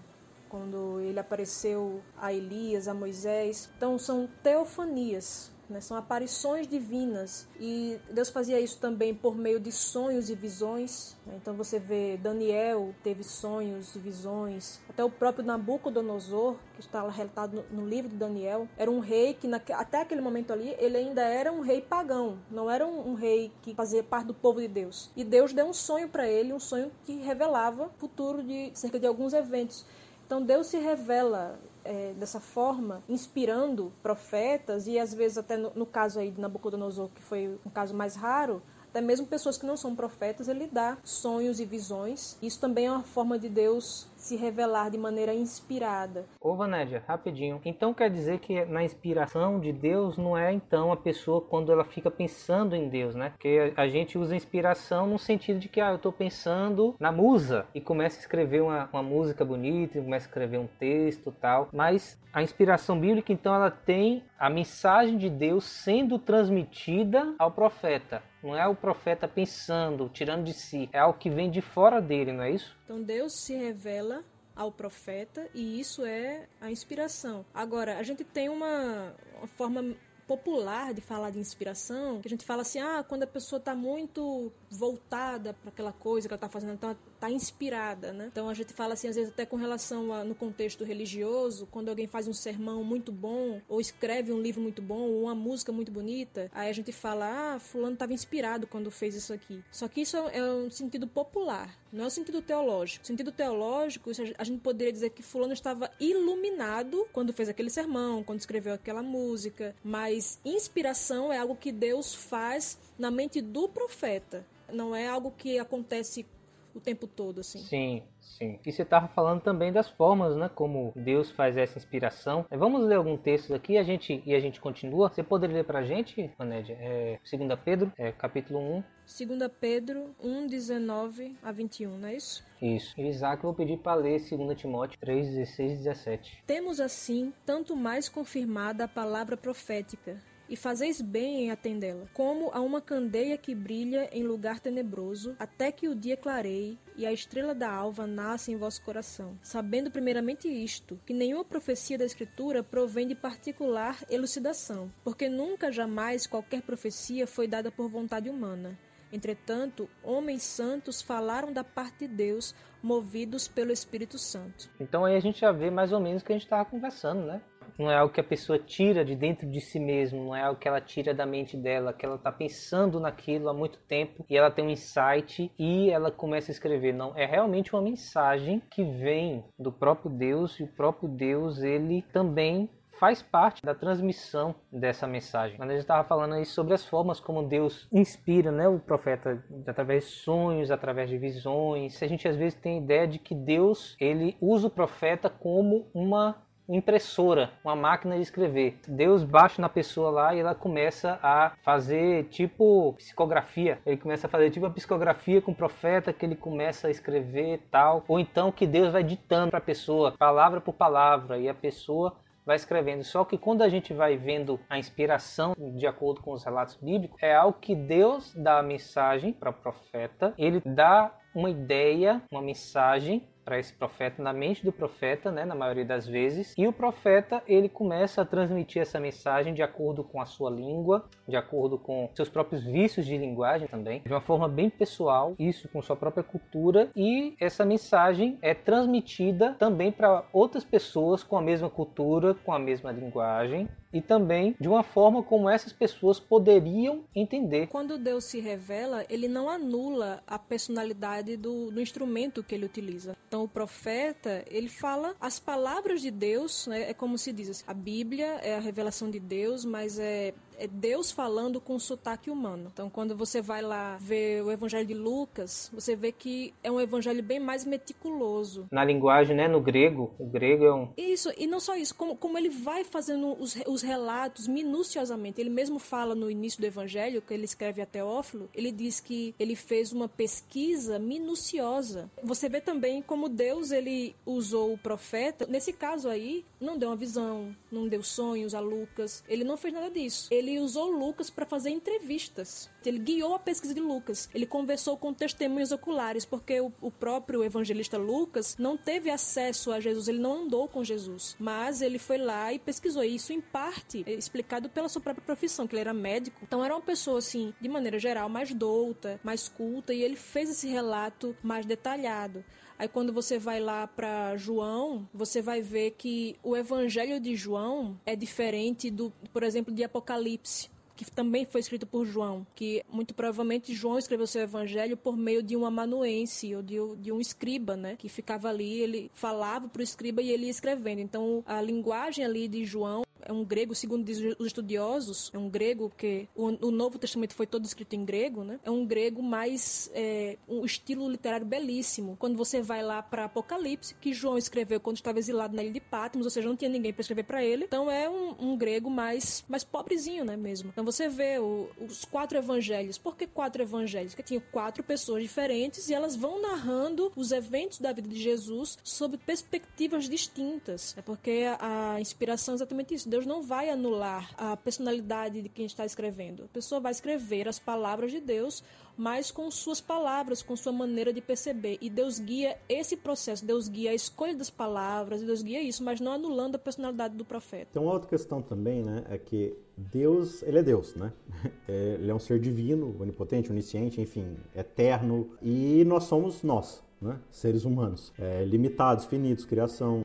E: quando ele apareceu a Elias, a Moisés. Então são teofanias, né? são aparições divinas. E Deus fazia isso também por meio de sonhos e visões. Né? Então você vê Daniel teve sonhos visões. Até o próprio Nabucodonosor, que está relatado no, no livro de Daniel, era um rei que até aquele momento ali ele ainda era um rei pagão, não era um, um rei que fazia parte do povo de Deus. E Deus deu um sonho para ele, um sonho que revelava o futuro de cerca de alguns eventos. Então Deus se revela é, dessa forma, inspirando profetas e às vezes até no, no, caso aí de Nabucodonosor, que foi um caso mais raro, até mesmo pessoas que não são profetas, ele dá sonhos e visões. Isso também é uma forma de Deus se revelar de maneira inspirada.
B: Ô Vanédia, rapidinho. Então quer dizer que na inspiração de Deus não é então a pessoa quando ela fica pensando em Deus, né? Porque a gente usa inspiração no sentido de que ah, eu estou pensando na musa e começa a escrever uma, uma música bonita, começa a escrever um texto tal. Mas a inspiração bíblica então ela tem a mensagem de Deus sendo transmitida ao profeta. Não é o profeta pensando, tirando de si, é algo que vem de fora dele, não é isso?
E: Então Deus se revela ao profeta e isso é a inspiração. Agora, a gente tem uma, uma forma popular de falar de inspiração, que a gente fala assim, ah, quando a pessoa está muito voltada para aquela coisa que ela está fazendo, então está inspirada, né? Então a gente fala assim, às vezes até com relação a, no contexto religioso, quando alguém faz um sermão muito bom, ou escreve um livro muito bom, ou uma música muito bonita, aí a gente fala, ah, fulano estava inspirado quando fez isso aqui. Só que isso é um sentido popular, não é um sentido teológico. sentido teológico, a gente poderia dizer que fulano estava iluminado quando fez aquele sermão, quando escreveu aquela música, mas inspiração é algo que Deus faz na mente do profeta. Não é algo que acontece o tempo todo, assim.
B: Sim, sim. E você estava falando também das formas, né? Como Deus faz essa inspiração. Vamos ler algum texto aqui a gente, e a gente continua. Você poderia ler para a gente, Anédia? É, 2 Pedro, é, capítulo 1.
E: 2 Pedro 1, 19 a 21, não é isso?
B: Isso. E Isaac, eu vou pedir para ler 2 Timóteo 3, 16 e 17.
E: Temos assim tanto mais confirmada a palavra profética e fazeis bem em atendê-la, como a uma candeia que brilha em lugar tenebroso, até que o dia clareie e a estrela da alva nasce em vosso coração, sabendo primeiramente isto, que nenhuma profecia da Escritura provém de particular elucidação, porque nunca jamais qualquer profecia foi dada por vontade humana. Entretanto, homens santos falaram da parte de Deus, movidos pelo Espírito Santo.
B: Então aí a gente já vê mais ou menos o que a gente estava conversando, né? Não é algo que a pessoa tira de dentro de si mesmo, não é algo que ela tira da mente dela, que ela está pensando naquilo há muito tempo e ela tem um insight e ela começa a escrever. Não, é realmente uma mensagem que vem do próprio Deus e o próprio Deus ele também faz parte da transmissão dessa mensagem. Quando a gente estava falando aí sobre as formas como Deus inspira né, o profeta através de sonhos, através de visões, a gente às vezes tem a ideia de que Deus ele usa o profeta como uma impressora, uma máquina de escrever. Deus baixa na pessoa lá e ela começa a fazer tipo psicografia. Ele começa a fazer tipo a psicografia com o profeta que ele começa a escrever tal. Ou então que Deus vai ditando para a pessoa, palavra por palavra, e a pessoa vai escrevendo. Só que quando a gente vai vendo a inspiração de acordo com os relatos bíblicos, é algo que Deus dá a mensagem para o profeta, ele dá uma ideia, uma mensagem para esse profeta na mente do profeta, né, na maioria das vezes, e o profeta ele começa a transmitir essa mensagem de acordo com a sua língua, de acordo com seus próprios vícios de linguagem também, de uma forma bem pessoal, isso com sua própria cultura, e essa mensagem é transmitida também para outras pessoas com a mesma cultura, com a mesma linguagem, e também de uma forma como essas pessoas poderiam entender.
E: Quando Deus se revela, ele não anula a personalidade do, do instrumento que ele utiliza. Então, o profeta, ele fala as palavras de Deus, né? é como se diz, a Bíblia é a revelação de Deus, mas é é Deus falando com sotaque humano. Então, quando você vai lá ver o Evangelho de Lucas, você vê que é um evangelho bem mais meticuloso.
B: Na linguagem, né, no grego, o grego é um.
E: Isso, e não só isso, como, como ele vai fazendo os, os relatos minuciosamente. Ele mesmo fala no início do Evangelho, que ele escreve a Teófilo, ele diz que ele fez uma pesquisa minuciosa. Você vê também como Deus ele usou o profeta. Nesse caso aí, não deu uma visão, não deu sonhos a Lucas. Ele não fez nada disso. Ele ele usou Lucas para fazer entrevistas. Ele guiou a pesquisa de Lucas. Ele conversou com testemunhos oculares, porque o, o, próprio evangelista Lucas não teve acesso a Jesus, ele não andou com Jesus. Mas ele foi lá e pesquisou. Isso, em parte, é explicado pela sua própria profissão, que ele era médico. Então, era uma pessoa, assim, de maneira geral, mais douta, mais culta, e ele fez esse relato mais detalhado. Aí quando você vai lá para João, você vai ver que o evangelho de João é diferente do, por exemplo, de Apocalipse que também foi escrito por João, que muito provavelmente João escreveu seu evangelho por meio de um amanuense ou de, de um escriba, né, que ficava ali, ele falava para o escriba e ele ia escrevendo. Então a linguagem ali de João é um grego, segundo dizem os estudiosos, é um grego que o, o, Novo Testamento foi todo escrito em grego, né? É um grego mais é, um estilo literário belíssimo. Quando você vai lá para Apocalipse, que João escreveu quando estava exilado na ilha de Patmos, ou seja, não tinha ninguém para escrever para ele. Então é um, um, grego mais mais pobrezinho, né, mesmo. Então você vê o, os quatro evangelhos. Por que quatro evangelhos? Porque tinha quatro pessoas diferentes e elas vão narrando os eventos da vida de Jesus sob perspectivas distintas. É porque a, a inspiração é exatamente isso. Deus não vai anular a personalidade de quem está escrevendo. A pessoa vai escrever as palavras de Deus, mas com suas palavras, com sua maneira de perceber. E Deus guia esse processo, Deus guia a escolha das palavras, Deus guia isso, mas não anulando a personalidade do profeta.
D: Uma outra questão também, né? É que Deus, ele é Deus, né? É, ele é um ser divino, onipotente, onisciente, enfim, eterno. E nós somos nós, né? Seres humanos, é, limitados, finitos, criação.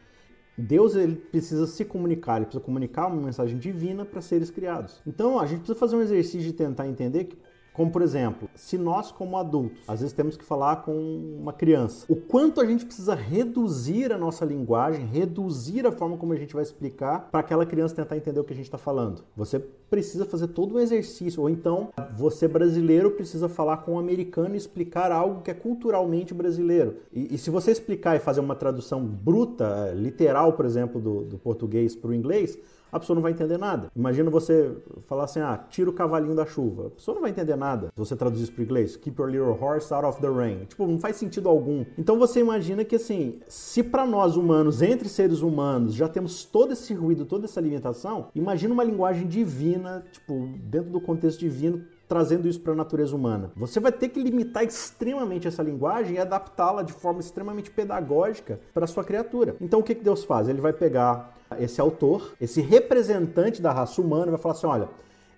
D: Deus ele precisa se comunicar, ele precisa comunicar uma mensagem divina para seres criados. Então a gente precisa fazer um exercício de tentar entender que como, por exemplo, se nós, como adultos, às vezes temos que falar com uma criança, o quanto a gente precisa reduzir a nossa linguagem, reduzir a forma como a gente vai explicar para aquela criança tentar entender o que a gente está falando. Você precisa fazer todo um exercício, ou então você brasileiro precisa falar com um americano e explicar algo que é culturalmente brasileiro. E, e se você explicar e fazer uma tradução bruta, literal, por exemplo, do, do português para o inglês, a pessoa não vai entender nada. Imagina você falar assim, ah, tira o cavalinho da chuva. A pessoa não vai entender nada. Se você traduzir isso para inglês, keep your little horse out of the rain. Tipo, não faz sentido algum. Então você imagina que assim, se para nós humanos, entre seres humanos, já temos todo esse ruído, toda essa alimentação, imagina uma linguagem divina, tipo, dentro do contexto divino, trazendo isso para a natureza humana. Você vai ter que limitar extremamente essa linguagem e adaptá-la de forma extremamente pedagógica para sua criatura. Então o que, que Deus faz? Ele vai pegar esse autor, esse representante da raça humana, vai falar assim: olha.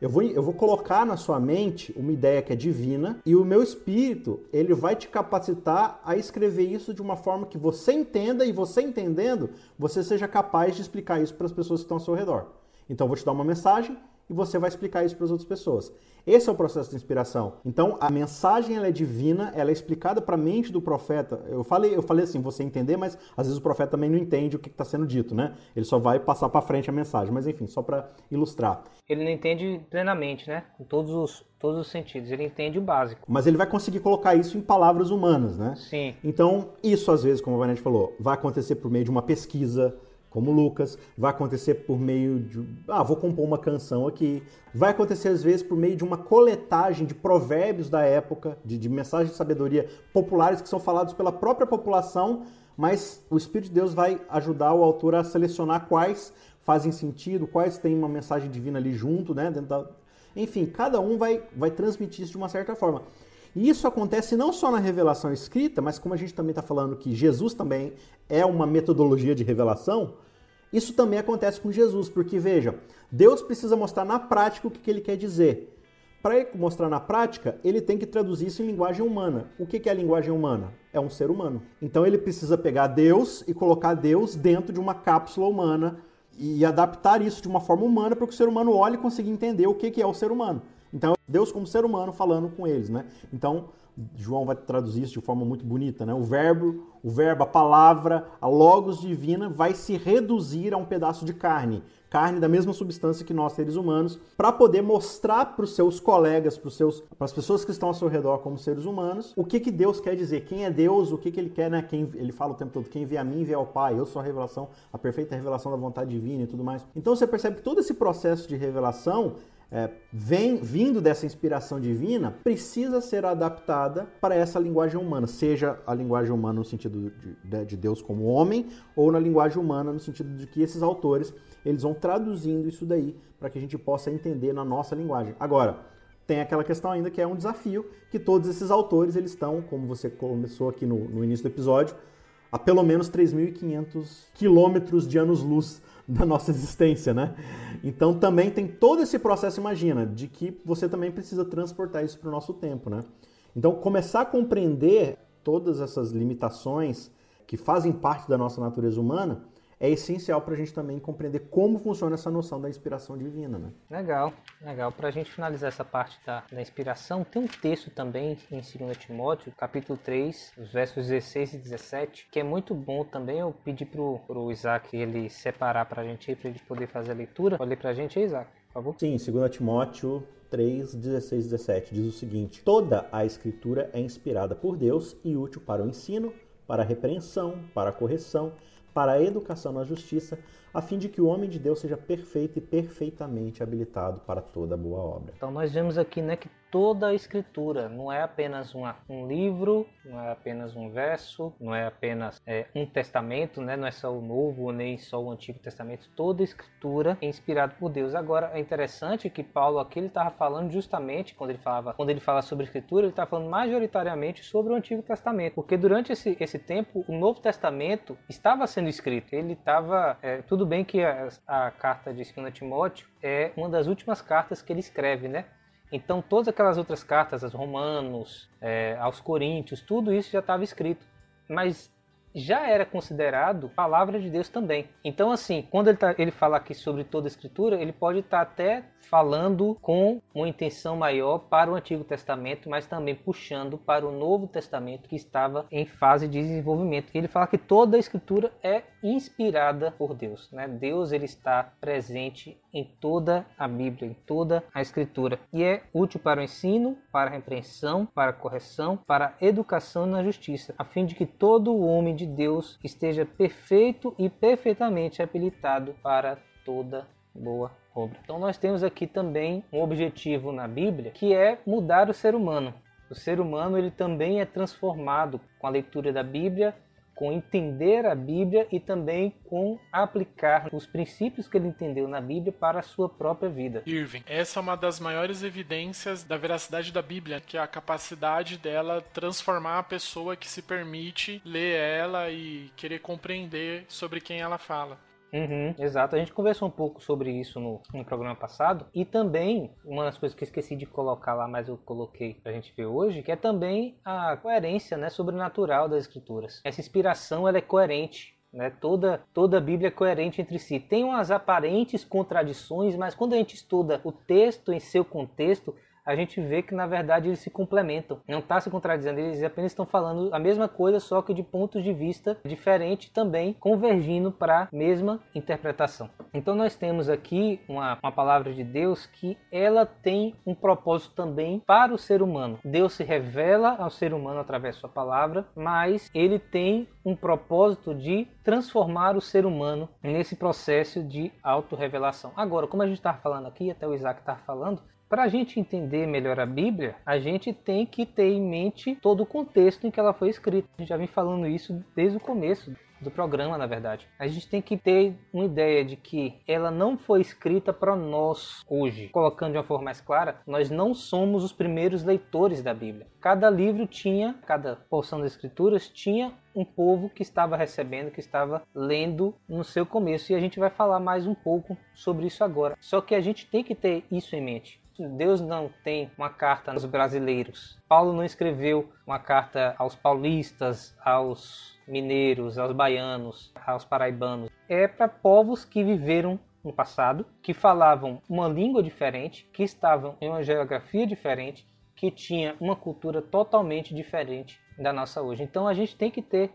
D: Eu vou, eu vou colocar na sua mente uma ideia que é divina e o meu espírito ele vai te capacitar a escrever isso de uma forma que você entenda e você entendendo, você seja capaz de explicar isso para as pessoas que estão ao seu redor. Então eu vou te dar uma mensagem e você vai explicar isso para as outras pessoas. Esse é o processo de inspiração. Então, a mensagem ela é divina, ela é explicada para a mente do profeta. Eu falei, eu falei assim, você entender, mas às vezes o profeta também não entende o que está sendo dito, né? Ele só vai passar para frente a mensagem. Mas enfim, só para ilustrar.
B: Ele não entende plenamente, né? Com todos os, todos os sentidos. Ele entende o básico.
D: Mas ele vai conseguir colocar isso em palavras humanas, né?
B: Sim.
D: Então, isso às vezes, como a Vanessa falou, vai acontecer por meio de uma pesquisa, como Lucas, vai acontecer por meio de. Ah, vou compor uma canção aqui. Vai acontecer às vezes por meio de uma coletagem de provérbios da época, de, de mensagens de sabedoria populares que são falados pela própria população, mas o Espírito de Deus vai ajudar o autor a selecionar quais fazem sentido, quais têm uma mensagem divina ali junto, né? Da... Enfim, cada um vai, vai transmitir isso de uma certa forma. E isso acontece não só na revelação escrita, mas como a gente também está falando que Jesus também é uma metodologia de revelação, isso também acontece com Jesus, porque veja, Deus precisa mostrar na prática o que, que ele quer dizer. Para mostrar na prática, ele tem que traduzir isso em linguagem humana. O que, que é a linguagem humana? É um ser humano. Então ele precisa pegar Deus e colocar Deus dentro de uma cápsula humana e adaptar isso de uma forma humana para que o ser humano olhe e consiga entender o que, que é o ser humano. Então, Deus como ser humano falando com eles, né? Então, João vai traduzir isso de forma muito bonita, né? O verbo, o verbo, a palavra, a logos divina vai se reduzir a um pedaço de carne, carne da mesma substância que nós seres humanos, para poder mostrar para os seus colegas, para seus, para as pessoas que estão ao seu redor como seres humanos, o que que Deus quer dizer, quem é Deus, o que que ele quer, né? Quem ele fala o tempo todo, quem vê a mim vê ao Pai, eu sou a revelação, a perfeita revelação da vontade divina e tudo mais. Então você percebe que todo esse processo de revelação é, vem vindo dessa inspiração divina precisa ser adaptada para essa linguagem humana, seja a linguagem humana no sentido de, de, Deus como homem ou na linguagem humana no sentido de que esses autores eles vão traduzindo isso daí para que a gente possa entender na nossa linguagem. Agora tem aquela questão ainda que é um desafio que todos esses autores eles estão, como você começou aqui no, no início do episódio, a pelo menos 3.500 quilômetros de anos-luz da nossa existência, né? Então também tem todo esse processo, imagina, de que você também precisa transportar isso para o nosso tempo, né? Então começar a compreender todas essas limitações que fazem parte da nossa natureza humana é essencial para a gente também compreender como funciona essa noção da inspiração divina. Né?
B: Legal, legal. Para a gente finalizar essa parte da, da inspiração, tem um texto também em 2 Timóteo, capítulo 3, versos 16 e 17, que é muito bom também. Eu pedi para o Isaac ele separar para a gente aí, para ele poder fazer a leitura. Pode ler para a gente aí, Isaac, por favor?
D: Sim, 2 Timóteo 3, 16 e 17 diz o seguinte: Toda a escritura é inspirada por Deus e útil para o ensino, para a repreensão, para a correção para a educação na justiça, a fim de que o homem de Deus seja perfeito e perfeitamente habilitado para toda boa obra.
B: Então nós vemos aqui né, que toda a escritura não é apenas uma, um livro, não é apenas um verso, não é apenas é, um testamento, né? não é só o Novo nem só o Antigo Testamento. Toda a escritura é inspirada por Deus. Agora é interessante que Paulo aqui ele estava falando justamente quando ele falava, quando ele fala sobre a escritura, ele está falando majoritariamente sobre o Antigo Testamento, porque durante esse, esse tempo o Novo Testamento estava sendo escrito. Ele estava é, tudo bem que a, a carta de 2 Timóteo é uma das últimas cartas que ele escreve, né? Então, todas aquelas outras cartas, aos Romanos, é, aos Coríntios, tudo isso já estava escrito. Mas já era considerado palavra de Deus também. Então, assim, quando ele, tá, ele fala aqui sobre toda a Escritura, ele pode estar tá até falando com uma intenção maior para o Antigo Testamento, mas também puxando para o Novo Testamento que estava em fase de desenvolvimento. Ele fala que toda a Escritura é inspirada por Deus. Né? Deus ele está presente em toda a Bíblia, em toda a Escritura, e é útil para o ensino, para a repreensão, para a correção, para a educação na justiça, a fim de que todo o homem de Deus esteja perfeito e perfeitamente habilitado para toda Boa, obra. Então nós temos aqui também um objetivo na Bíblia, que é mudar o ser humano. O ser humano ele também é transformado com a leitura da Bíblia com entender a Bíblia e também com aplicar os princípios que ele entendeu na Bíblia para a sua própria vida.
C: Irving, essa é uma das maiores evidências da veracidade da Bíblia, que é a capacidade dela transformar a pessoa que se permite ler ela e querer compreender sobre quem ela fala.
B: Uhum, exato, a gente conversou um pouco sobre isso no, no, programa passado e também uma das coisas que eu esqueci de colocar lá, mas eu coloquei pra gente ver hoje, que é também a coerência né, sobrenatural das escrituras. Essa inspiração ela é coerente. Né? Toda, toda a Bíblia é coerente entre si. Tem umas aparentes contradições, mas quando a gente estuda o texto em seu contexto, a gente vê que na verdade eles se complementam. Não está se contradizendo, eles apenas estão falando a mesma coisa, só que de pontos de vista diferentes também, convergindo para a mesma interpretação. Então nós temos aqui uma, uma palavra de Deus que ela tem um propósito também para o ser humano. Deus se revela ao ser humano através da sua palavra, mas ele tem um propósito de transformar o ser humano nesse processo de autorrevelação. Agora, como a gente está falando aqui, até o Isaac está falando, para a gente entender melhor a Bíblia, a gente tem que ter em mente todo o contexto em que ela foi escrita. A gente já vem falando isso desde o começo do programa, na verdade. A gente tem que ter uma ideia de que ela não foi escrita para nós hoje. Colocando de uma forma mais clara, nós não somos os primeiros leitores da Bíblia. Cada livro tinha, cada porção das escrituras tinha um povo que estava recebendo, que estava lendo no seu começo. E a gente vai falar mais um pouco sobre isso agora. Só que a gente tem que ter isso em mente. Deus não tem uma carta aos brasileiros. Paulo não escreveu uma carta aos paulistas, aos mineiros, aos baianos, aos paraibanos. É para povos que viveram no passado, que falavam uma língua diferente, que estavam em uma geografia diferente, que tinha uma cultura totalmente diferente da nossa hoje. Então a gente tem que ter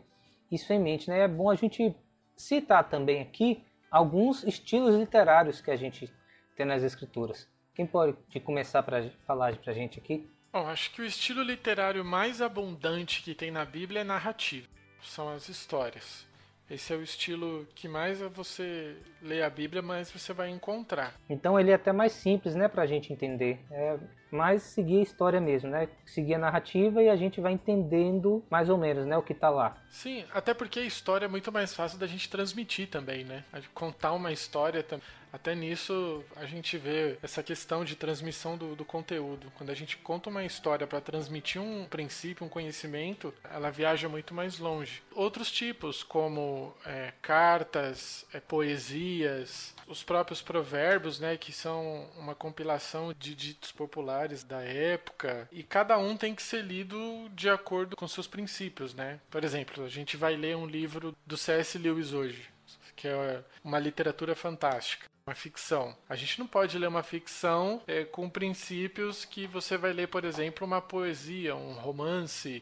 B: isso em mente, né? É bom a gente citar também aqui alguns estilos literários que a gente tem nas escrituras. Quem pode começar para falar para a gente aqui?
C: Bom, acho que o estilo literário mais abundante que tem na Bíblia é narrativa. São as histórias. Esse é o estilo que mais você lê a Bíblia, mais você vai encontrar.
B: Então ele é até mais simples, né, para a gente entender. É mais seguir a história mesmo, né? Seguir a narrativa e a gente vai entendendo mais ou menos, né, o que está lá.
C: Sim, até porque a história é muito mais fácil da gente transmitir também, né? Contar uma história também até nisso a gente vê essa questão de transmissão do, do conteúdo. Quando a gente conta uma história para transmitir um princípio, um conhecimento, ela viaja muito mais longe. Outros tipos, como é, cartas, é, poesias, os próprios provérbios, né, que são uma compilação de ditos populares da época, e cada um tem que ser lido de acordo com seus princípios, né? Por exemplo, a gente vai ler um livro do C.S. Lewis hoje, que é uma literatura fantástica uma ficção. A gente não pode ler uma ficção é, com princípios que você vai ler, por exemplo, uma poesia, um romance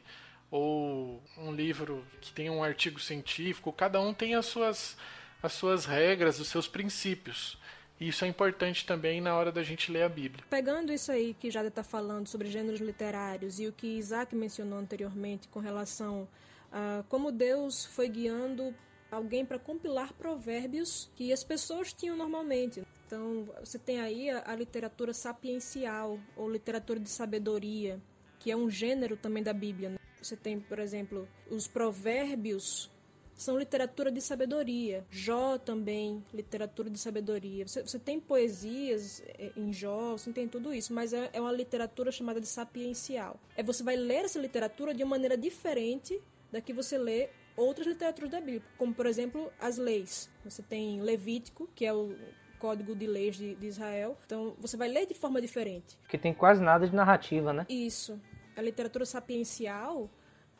C: ou um livro que tem um artigo científico. Cada um tem as suas, as suas regras, os seus princípios. E isso é importante também na hora da gente ler a Bíblia.
E: Pegando isso aí que Jada está falando sobre gêneros literários e o que Isaac mencionou anteriormente com relação a como Deus foi guiando alguém para compilar provérbios que as pessoas tinham normalmente. Então, você tem aí a, a, literatura sapiencial ou literatura de sabedoria, que é um gênero também da Bíblia. Né? Você tem, por exemplo, os provérbios são literatura de sabedoria. Jó também, literatura de sabedoria. Você, você tem poesias é, em Jó, você tem tudo isso, mas é, é uma literatura chamada de sapiencial. É você vai ler essa literatura de uma maneira diferente da que você lê outras literaturas da Bíblia, como por exemplo as leis. Você tem Levítico, que é o código de leis de, de Israel. Então você vai ler de forma diferente.
B: Que tem quase nada de narrativa, né?
E: Isso. A literatura sapiencial,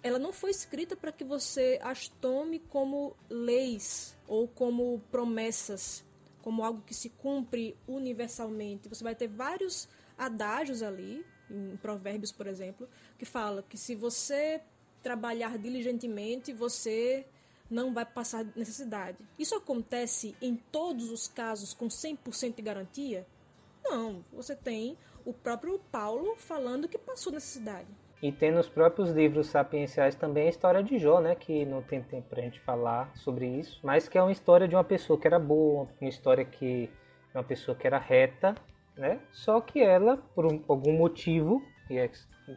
E: ela não foi escrita para que você as tome como leis ou como promessas, como algo que se cumpre universalmente. Você vai ter vários adágios ali, em Provérbios, por exemplo, que fala que se você trabalhar diligentemente, você não vai passar necessidade. Isso acontece em todos os casos com 100% de garantia? Não, você tem o próprio Paulo falando que passou necessidade.
B: E tem nos próprios livros sapienciais também a história de Jó, né? Que não tem tempo pra gente falar sobre isso, mas que é uma história de uma pessoa que era boa, uma história que uma pessoa que era reta, né? Só que ela, por um, algum motivo, e é,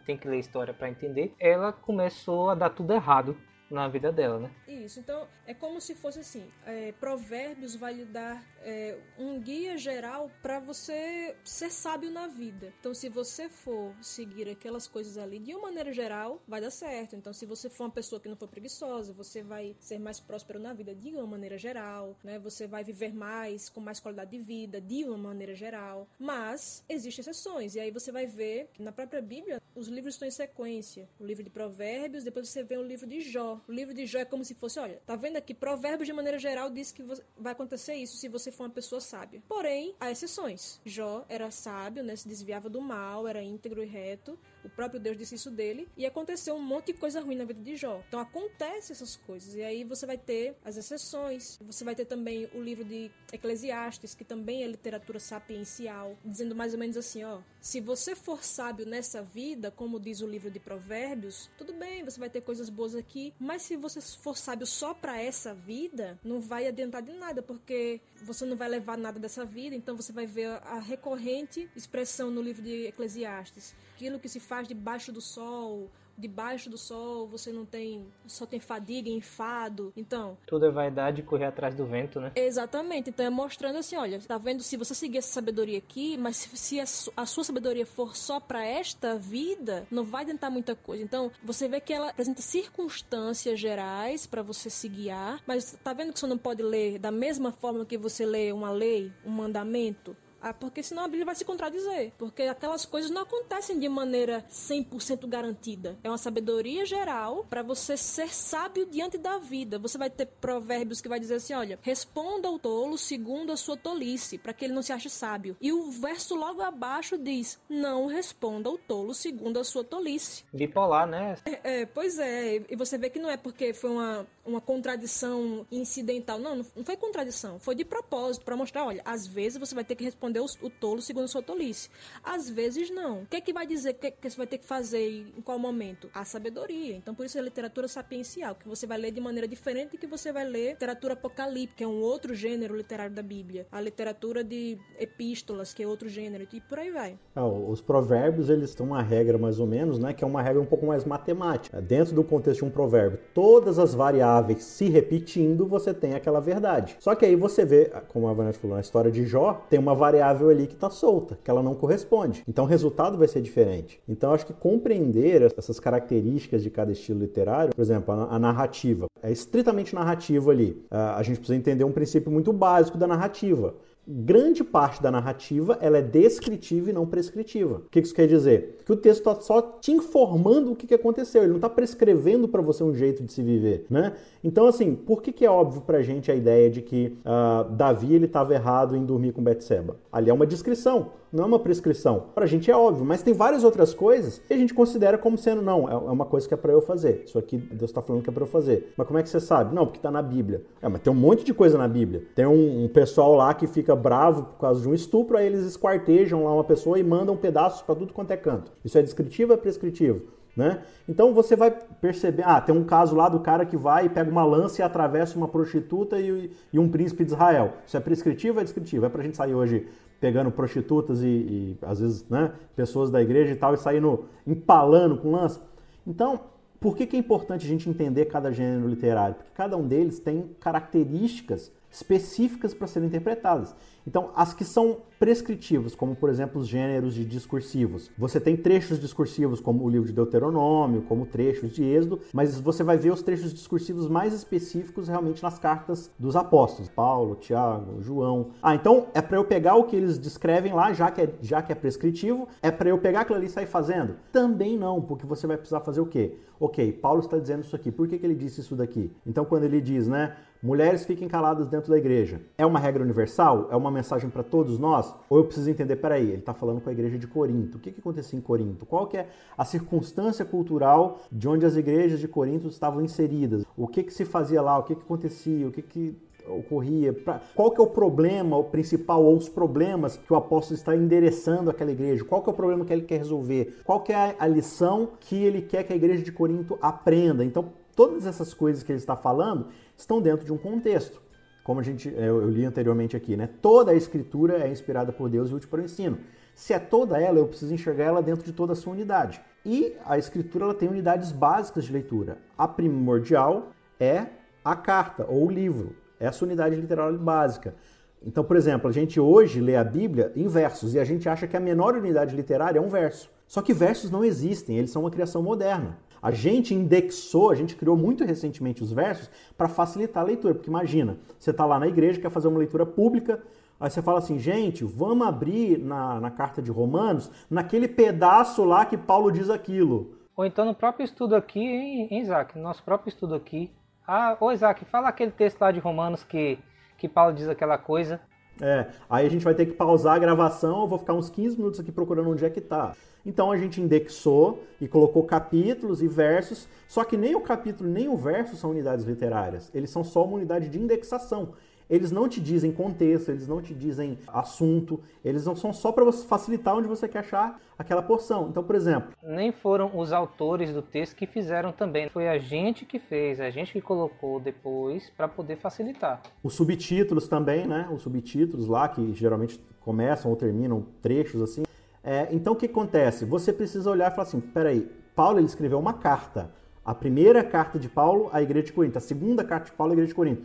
B: tem que ler história para entender, ela começou a dar tudo errado na vida dela, né?
E: Isso, então é como se fosse assim: é, Provérbios vai lhe dar é, um guia geral para você ser sábio na vida. Então, se você for seguir aquelas coisas ali de uma maneira geral, vai dar certo. Então, se você for uma pessoa que não for preguiçosa, você vai ser mais próspero na vida de uma maneira geral, né? Você vai viver mais, com mais qualidade de vida de uma maneira geral. Mas existem exceções, e aí você vai ver que na própria Bíblia os livros estão em sequência. O livro de Provérbios, depois você vê o livro de Jó. O livro de Jó é como se fosse, olha, tá vendo aqui? Provérbios de maneira geral diz que vai acontecer isso se você for uma pessoa sábia. Porém, há exceções. Jó era sábio, né? Se desviava do mal, era íntegro e reto. O próprio Deus disse isso dele. E aconteceu um monte de coisa ruim na vida de Jó. Então acontece essas coisas. E aí você vai ter as exceções. Você vai ter também o livro de Eclesiastes, que também é literatura sapiencial, dizendo mais ou menos assim, ó. Se você for sábio nessa vida, como diz o livro de Provérbios, tudo bem, você vai ter coisas boas aqui. Mas se você for sábio só para essa vida, não vai adiantar de nada, porque você não vai levar nada dessa vida. Então você vai ver a recorrente expressão no livro de Eclesiastes aquilo que se faz debaixo do sol, debaixo do sol você não tem só tem fadiga enfado. Então
B: tudo é vaidade correr atrás do vento né?
E: Exatamente. Então é mostrando assim olha tá vendo? Se você seguir essa sabedoria aqui mas se, a, a, sua sabedoria for só para esta vida não vai adiantar muita coisa. Então você vê que ela apresenta circunstâncias gerais para você se guiar mas tá vendo que você não pode ler da mesma forma que você lê uma lei um mandamento porque senão a Bíblia vai se contradizer. Porque aquelas coisas não acontecem de maneira 100% garantida. É uma sabedoria geral para você ser sábio diante da vida. Você vai ter provérbios que vai dizer assim: olha, responda ao tolo segundo a sua tolice, para que ele não se ache sábio. E o verso logo abaixo diz: não responda ao tolo segundo a sua tolice.
B: Bipolar, né?
E: É, é, pois é. E você vê que não é porque foi uma, uma contradição incidental. Não, não foi contradição. Foi de propósito, para mostrar: olha, às vezes você vai ter que responder o, o tolo segundo a sua tolice. Às vezes não. O que é que vai dizer que, que você vai ter que fazer em qual momento? A sabedoria. Então por isso é literatura sapiencial, que você vai ler de maneira diferente do que você vai ler literatura apocalíptica, que é um outro gênero literário da Bíblia. A literatura de epístolas, que é outro gênero, e por aí vai.
D: Ah, os provérbios, eles têm uma regra mais ou menos, né, que é uma regra um pouco mais matemática. Dentro do contexto de um provérbio, todas as variáveis se repetindo, você tem aquela verdade. Só que aí você vê, como a Vanessa falou, na história de Jó, tem uma variável ali que está solta, que ela não corresponde. Então o resultado vai ser diferente. Então acho que compreender essas características de cada estilo literário, por exemplo, a, narrativa, é estritamente narrativa ali. A gente precisa entender um princípio muito básico da narrativa grande parte da narrativa ela é descritiva e não prescritiva. O que isso quer dizer? Que o texto está só te informando o que aconteceu, ele não está prescrevendo para você um jeito de se viver, né? Então, assim, por que, que é óbvio para a gente a ideia de que uh, Davi ele estava errado em dormir com Betseba? Ali é uma descrição, não é uma prescrição. Para a gente é óbvio, mas tem várias outras coisas que a gente considera como sendo, não, é, é uma coisa que é para eu fazer. Isso aqui Deus está falando que é para eu fazer. Mas como é que você sabe? Não, porque está na Bíblia. É, mas tem um monte de coisa na Bíblia. Tem um, um pessoal lá que fica bravo por causa de um estupro, aí eles esquartejam lá uma pessoa e mandam pedaços para tudo quanto é canto. Isso é descritivo é prescritivo? Né? Então você vai perceber, ah, tem um caso lá do cara que vai e pega uma lança e atravessa uma prostituta e, e um príncipe de Israel. Isso é prescritivo ou é descritivo? É pra gente sair hoje pegando prostitutas e, e às vezes, né, pessoas da igreja e tal e saindo empalando com lança. Então, por que, que é importante a gente entender cada gênero literário? Porque cada um deles tem características específicas para serem interpretadas. Então, as que são prescritivos, como por exemplo os gêneros de discursivos. Você tem trechos discursivos como o livro de Deuteronômio, como trechos de Êxodo, mas você vai ver os trechos discursivos mais específicos realmente nas cartas dos apóstolos, Paulo, Tiago, João. Ah, então é para eu pegar o que eles descrevem lá, já que é, já que é prescritivo, é para eu pegar aquilo ali e sair fazendo? Também não, porque você vai precisar fazer o quê? Ok, Paulo está dizendo isso aqui, por que, que ele disse isso daqui? Então quando ele diz, né, mulheres fiquem caladas dentro da igreja, é uma regra universal? É uma mensagem para todos nós? Ou eu preciso entender, peraí, ele está falando com a igreja de Corinto. O que, que acontecia em Corinto? Qual que é a circunstância cultural de onde as igrejas de Corinto estavam inseridas? O que, que se fazia lá? O que, que acontecia? O que, que ocorria? Pra, qual que é o problema, o principal, ou os problemas que o apóstolo está endereçando àquela igreja? Qual que é o problema que ele quer resolver? Qual que é a lição que ele quer que a igreja de Corinto aprenda? Então, todas essas coisas que ele está falando estão dentro de um contexto. como a gente, eu, li anteriormente aqui, né? Toda a escritura é inspirada por Deus e útil para o ensino. Se é toda ela, eu preciso enxergar ela dentro de toda a sua unidade. E a escritura ela tem unidades básicas de leitura. A primordial é a carta ou o livro. Essa unidade literária básica. Então, por exemplo, a gente hoje lê a Bíblia em versos e a gente acha que a menor unidade literária é um verso. Só que versos não existem, eles são uma criação moderna. A gente indexou, a gente criou muito recentemente os versos para facilitar a leitura. Porque imagina, você está lá na igreja, quer fazer uma leitura pública, Aí você fala assim, gente, vamos abrir na, na carta de Romanos, naquele pedaço lá que Paulo diz aquilo.
B: Ou então no próprio estudo aqui, hein, hein Isaac? No nosso próprio estudo aqui. Ah, ô Isaac, fala aquele texto lá de Romanos que, que Paulo diz aquela coisa.
D: É, aí a gente vai ter que pausar a gravação, eu vou ficar uns 15 minutos aqui procurando onde é que tá. Então a gente indexou e colocou capítulos e versos, só que nem o capítulo nem o verso são unidades literárias, eles são só uma unidade de indexação. Eles não te dizem contexto, eles não te dizem assunto, eles não são só para facilitar onde você quer achar aquela porção. Então, por exemplo.
B: Nem foram os autores do texto que fizeram também, foi a gente que fez, a gente que colocou depois para poder facilitar.
D: Os subtítulos também, né? Os subtítulos lá, que geralmente começam ou terminam trechos assim. É, então, o que acontece? Você precisa olhar e falar assim: peraí, Paulo ele escreveu uma carta. A primeira carta de Paulo à igreja de Corinto, a segunda carta de Paulo à igreja de Corinto.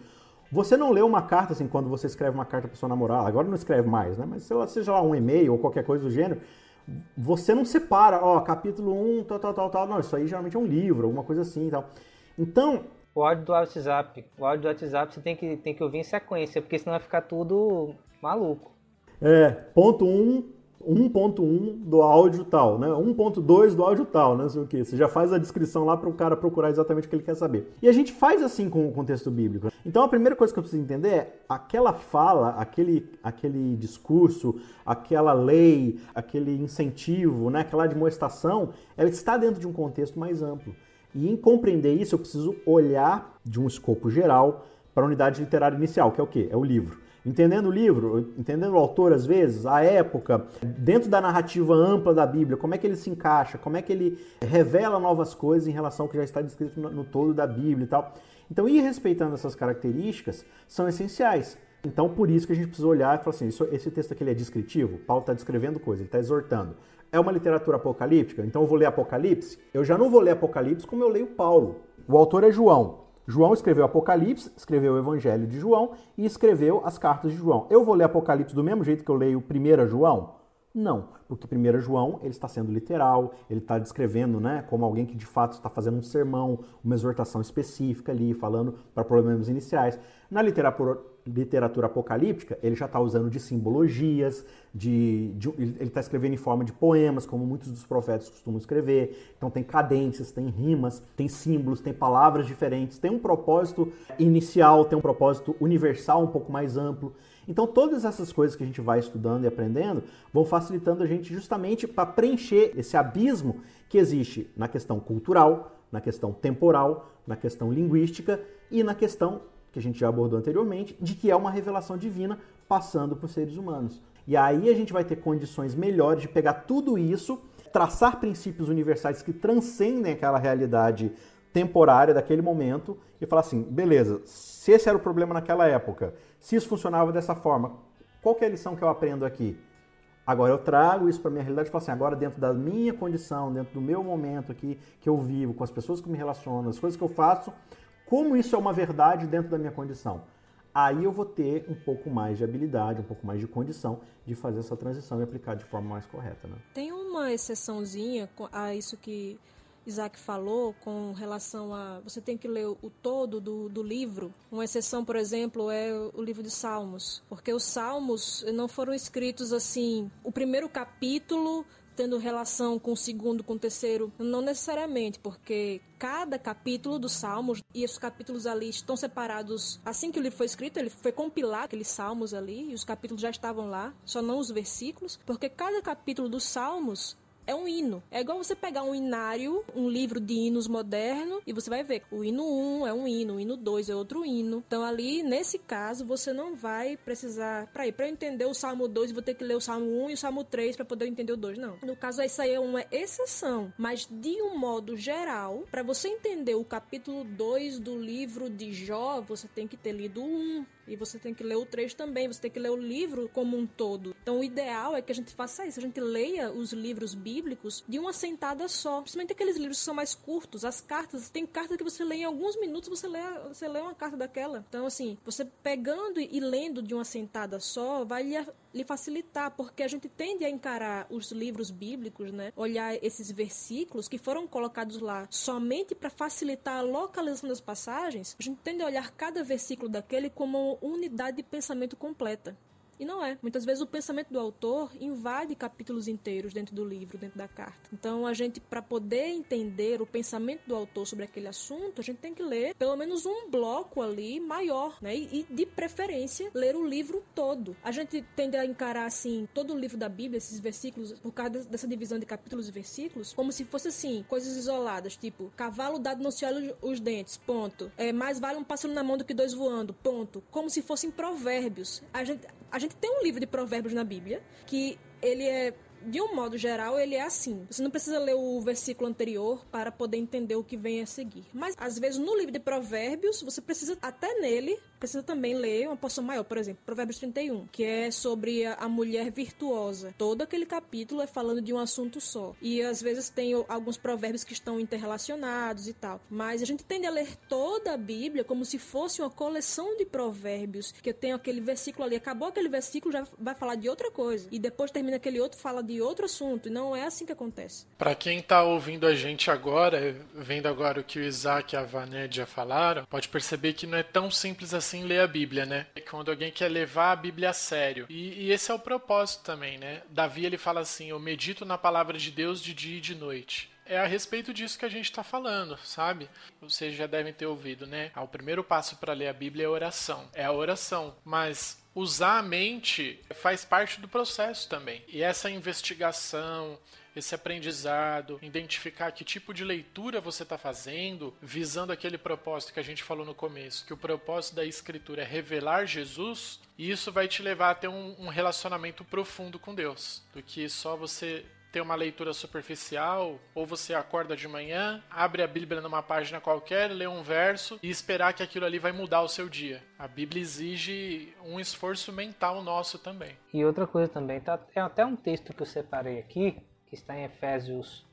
D: Você não lê uma carta assim quando você escreve uma carta para sua namorada, agora não escreve mais, né? Mas seja lá um e-mail ou qualquer coisa do gênero, você não separa, ó, capítulo 1, tal, tal, tal, tal. Não, isso aí geralmente é um livro, alguma coisa assim e tal. Então.
B: O áudio do WhatsApp. O áudio do WhatsApp você tem que, tem que ouvir em sequência, porque senão vai ficar tudo maluco.
D: É, ponto 1, um, 1.1 do áudio tal, né? 1.2 do áudio tal, né? Sei o que. Você já faz a descrição lá para o cara procurar exatamente o que ele quer saber. E a gente faz assim com o contexto bíblico. Então a primeira coisa que eu preciso entender é aquela fala, aquele, aquele discurso, aquela lei, aquele incentivo, né? aquela admoestação, ela está dentro de um contexto mais amplo. E em compreender isso, eu preciso olhar de um escopo geral para a unidade literária inicial, que é o quê? É o livro entendendo o livro, entendendo o autor às vezes, a época, dentro da narrativa ampla da Bíblia, como é que ele se encaixa, como é que ele revela novas coisas em relação ao que já está descrito no, todo da Bíblia e tal. Então, ir respeitando essas características são essenciais. Então, por isso que a gente precisa olhar e falar assim, isso, esse texto aqui é descritivo, Paulo está descrevendo coisa, ele está exortando. É uma literatura apocalíptica, então eu vou ler Apocalipse? Eu já não vou ler Apocalipse como eu leio Paulo. O autor é João. João escreveu Apocalipse, escreveu o Evangelho de João e escreveu as cartas de João. Eu vou ler Apocalipse do mesmo jeito que eu leio 1 João? Não, porque 1 João ele está sendo literal, ele está descrevendo né, como alguém que de fato está fazendo um sermão, uma exortação específica ali, falando para problemas iniciais. Na literatura, literatura apocalíptica, ele já está usando de simbologias, de, de ele está escrevendo em forma de poemas, como muitos dos profetas costumam escrever. Então tem cadências, tem rimas, tem símbolos, tem palavras diferentes, tem um propósito inicial, tem um propósito universal um pouco mais amplo. Então todas essas coisas que a gente vai estudando e aprendendo vão facilitando a gente justamente para preencher esse abismo que existe na questão cultural, na questão temporal, na questão linguística e na questão que a gente já abordou anteriormente, de que é uma revelação divina passando por seres humanos. E aí a gente vai ter condições melhores de pegar tudo isso, traçar princípios universais que transcendem aquela realidade temporária daquele momento e falar assim, beleza, se esse era o problema naquela época, se isso funcionava dessa forma, qual é a lição que eu aprendo aqui? Agora eu trago isso para minha realidade e falo assim, agora dentro da minha condição, dentro do meu momento aqui que eu vivo, com as pessoas que me relacionam, as coisas que eu faço, como isso é uma verdade dentro da minha condição? Aí eu vou ter um pouco mais de habilidade, um pouco mais de condição de fazer essa transição e aplicar de forma mais correta. Né?
E: Tem uma exceçãozinha a isso que Isaac falou com relação a você tem que ler o todo do, do livro. Uma exceção, por exemplo, é o livro de Salmos, porque os Salmos não foram escritos assim. O primeiro capítulo tendo relação com o segundo, com o terceiro? Não necessariamente, porque cada capítulo dos Salmos, e os capítulos ali estão separados assim que o livro foi escrito, ele foi compilado, aqueles Salmos ali, e os capítulos já estavam lá, só não os versículos, porque cada capítulo dos Salmos é um hino. É igual você pegar um inário, um livro de hinos moderno, e você vai ver o hino 1 é um hino, o hino 2 é outro hino. Então ali, nesse caso, você não vai precisar, para ir, para entender o Salmo 2, vou ter que ler o Salmo 1 e o Salmo 3 para poder entender o 2, não. No caso, isso aí é uma exceção, mas de um modo geral, para você entender o capítulo 2 do livro de Jó, você tem que ter lido o 1, e você tem que ler o 3 também, você tem que ler o livro como um todo. Então o ideal é que a gente faça isso, a gente leia os livros bíblicos de uma sentada só. Principalmente aqueles livros que são mais curtos, as cartas, tem carta que você lê em alguns minutos, você lê, você lê uma carta daquela. Então assim, você pegando e lendo de uma sentada só, vai lhe lhe facilitar, porque a gente tende a encarar os livros bíblicos, né? Olhar esses versículos que foram colocados lá somente para facilitar a localização das passagens, a gente tende a olhar cada versículo daquele como unidade de pensamento completa. E não é. Muitas vezes o pensamento do autor invade capítulos inteiros dentro do livro, dentro da carta. Então a gente, para poder entender o pensamento do autor sobre aquele assunto, a gente tem que ler pelo menos um bloco ali maior, né? E, de preferência ler o livro todo. A gente tende a encarar assim todo o livro da Bíblia, esses versículos, por causa dessa divisão de capítulos e versículos, como se fosse assim coisas isoladas, tipo cavalo dado não se olha os dentes, ponto. É mais vale um pássaro na mão do que dois voando, ponto. Como se fossem provérbios. A gente a gente tem um livro de provérbios na Bíblia que ele é de um modo geral, ele é assim. Você não precisa ler o versículo anterior para poder entender o que vem a seguir. Mas, às vezes, no livro de Provérbios, você precisa, até nele, precisa também ler uma porção maior, por exemplo, Provérbios 31, que é sobre a, mulher virtuosa. Todo aquele capítulo é falando de um assunto só. E às vezes tem alguns provérbios que estão interrelacionados e tal. Mas a gente tende a ler toda a Bíblia como se fosse uma coleção de provérbios, que tem aquele versículo ali, acabou aquele versículo, já vai falar de outra coisa. E depois termina aquele outro, fala de outro assunto. E não é assim que acontece.
C: Para quem tá ouvindo a gente agora, vendo agora o que o Isaac e a Vaned já falaram, pode perceber que não é tão simples assim assim ler a Bíblia, né? É quando alguém quer levar a Bíblia a sério. E, e, esse é o propósito também, né? Davi ele fala assim: Eu medito na palavra de Deus de dia e de noite. É a respeito disso que a gente está falando, sabe? Vocês já devem ter ouvido, né? Ah, o primeiro passo para ler a Bíblia é a oração. É a oração. Mas usar a mente faz parte do processo também. E essa investigação, esse aprendizado, identificar que tipo de leitura você está fazendo, visando aquele propósito que a gente falou no começo, que o propósito da escritura é revelar Jesus, e isso vai te levar a ter um, um relacionamento profundo com Deus, do que só você ter uma leitura superficial, ou você acorda de manhã, abre a Bíblia numa página qualquer, lê um verso e esperar que aquilo ali vai mudar o seu dia. A Bíblia exige um esforço mental nosso também.
B: E outra coisa também, tá, é até um texto que eu separei aqui, que está em Efésios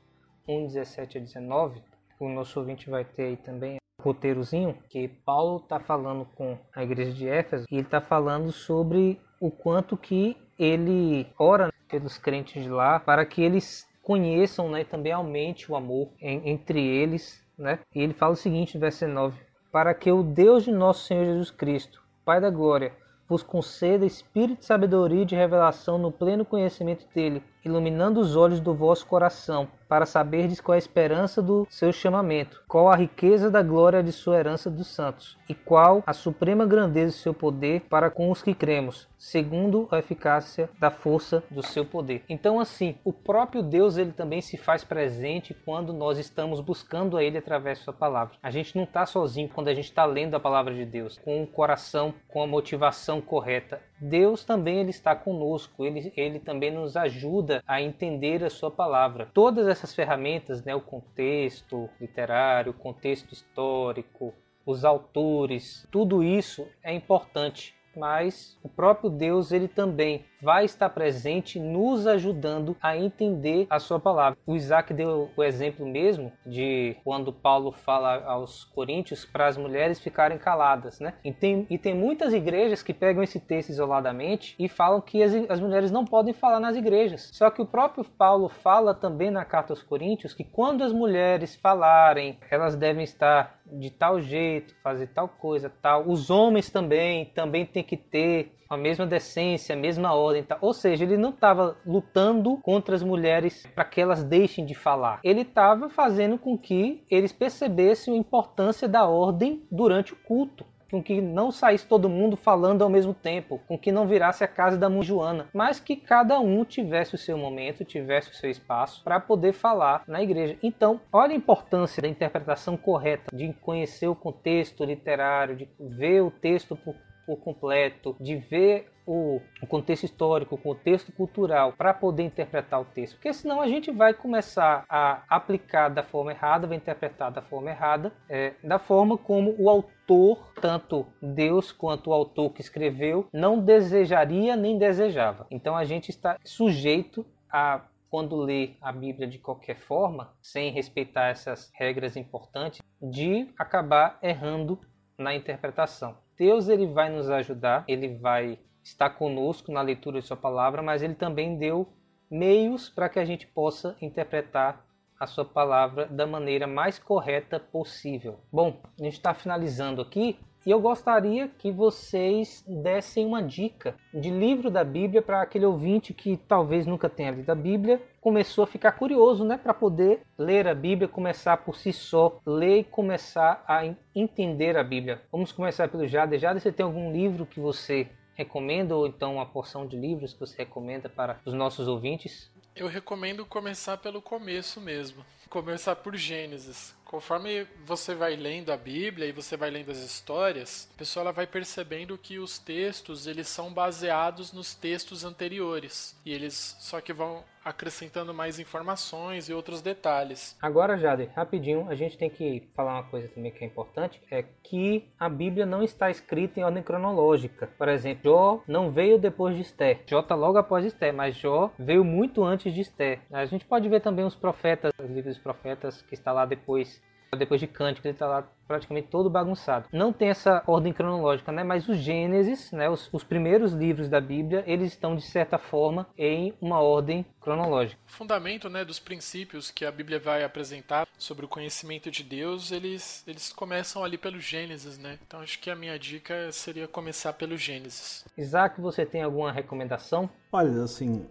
B: 1, 17 a 19. O nosso ouvinte vai ter aí também o roteirozinho, que Paulo está falando com a igreja de Éfeso e ele está falando sobre o quanto que ele ora pelos crentes de lá para que eles conheçam né, e também aumente o amor em, entre eles. Né? E ele fala o seguinte verso 9: Para que o Deus de nosso Senhor Jesus Cristo, Pai da Glória, vos conceda espírito de sabedoria e de revelação no pleno conhecimento dele, iluminando os olhos do vosso coração, para saberdes qual é a esperança do seu chamamento, qual a riqueza da glória de sua herança dos santos, e qual a suprema grandeza do seu poder para com os que cremos, segundo a eficácia da força do seu poder. Então assim, o próprio Deus ele também se faz presente quando nós estamos buscando a ele através da sua palavra. A gente não está sozinho quando a gente está lendo a palavra de Deus, com o coração, com a motivação correta. Deus também ele está conosco, ele, ele também nos ajuda a entender a sua palavra. Todas essas ferramentas, né, o contexto literário, o contexto histórico, os autores, tudo isso é importante, mas o próprio Deus ele também vai estar presente nos ajudando a entender a sua palavra. O Isaac deu o exemplo mesmo de quando Paulo fala aos coríntios para as mulheres ficarem caladas, né? E tem, e tem muitas igrejas que pegam esse texto isoladamente e falam que as, as mulheres não podem falar nas igrejas. Só que o próprio Paulo fala também na carta aos coríntios que quando as mulheres falarem, elas devem estar de tal jeito, fazer tal coisa, tal. Os homens também, também tem que ter a mesma decência, a mesma ordem. Tá? Ou seja, ele não estava lutando contra as mulheres para que elas deixem de falar. Ele estava fazendo com que eles percebessem a importância da ordem durante o culto. com que não saísse todo mundo falando ao mesmo tempo, com que não virasse a casa da Joana, mas que cada um tivesse o seu momento, tivesse o seu espaço para poder falar na igreja. Então, olha a importância da interpretação correta, de conhecer o contexto literário, de ver o texto por, por completo, de ver o, o contexto histórico, o contexto cultural para poder interpretar o texto, porque senão a gente vai começar a aplicar da forma errada, vai interpretar da forma errada, é, da forma como o autor, tanto Deus quanto o autor que escreveu, não desejaria nem desejava. Então a gente está sujeito a quando lê a Bíblia de qualquer forma, sem respeitar essas regras importantes, de acabar errando na interpretação. Deus ele vai nos ajudar, ele vai está conosco na leitura de Sua palavra, mas Ele também deu meios para que a gente possa interpretar a Sua palavra da maneira mais correta possível. Bom, a gente está finalizando aqui e eu gostaria que vocês dessem uma dica de livro da Bíblia para aquele ouvinte que talvez nunca tenha lido a Bíblia, começou a ficar curioso, né, para poder ler a Bíblia, começar por si só, ler e começar a entender a Bíblia. Vamos começar pelo Jade. Jade, você tem algum livro que você recomenda ou então uma porção de livros que você recomenda para os nossos ouvintes?
C: Eu recomendo começar pelo começo mesmo. Começar por Gênesis. Conforme você vai lendo a Bíblia e você vai lendo as histórias, a pessoa ela vai percebendo que os textos eles são baseados nos textos anteriores. E eles só que vão acrescentando mais informações e outros detalhes.
B: Agora, Jade, rapidinho, a gente tem que falar uma coisa também que é importante, é que a Bíblia não está escrita em ordem cronológica. Por exemplo, Jó não veio depois de Esther. Jó está logo após Esther, mas Jó veio muito antes de Esther. A gente pode ver também os profetas, os livros dos profetas que está lá depois depois de Cântico, ele está lá praticamente todo bagunçado. Não tem essa ordem cronológica, né? Mas os Gênesis, né? Os, os, primeiros livros da Bíblia, eles estão de certa forma em uma ordem cronológica.
C: O fundamento, né, dos princípios que a Bíblia vai apresentar sobre o conhecimento de Deus, eles, eles começam ali pelo Gênesis, né? Então acho que a minha dica seria começar pelo Gênesis.
B: Isaac, você tem alguma recomendação?
D: Olha, assim,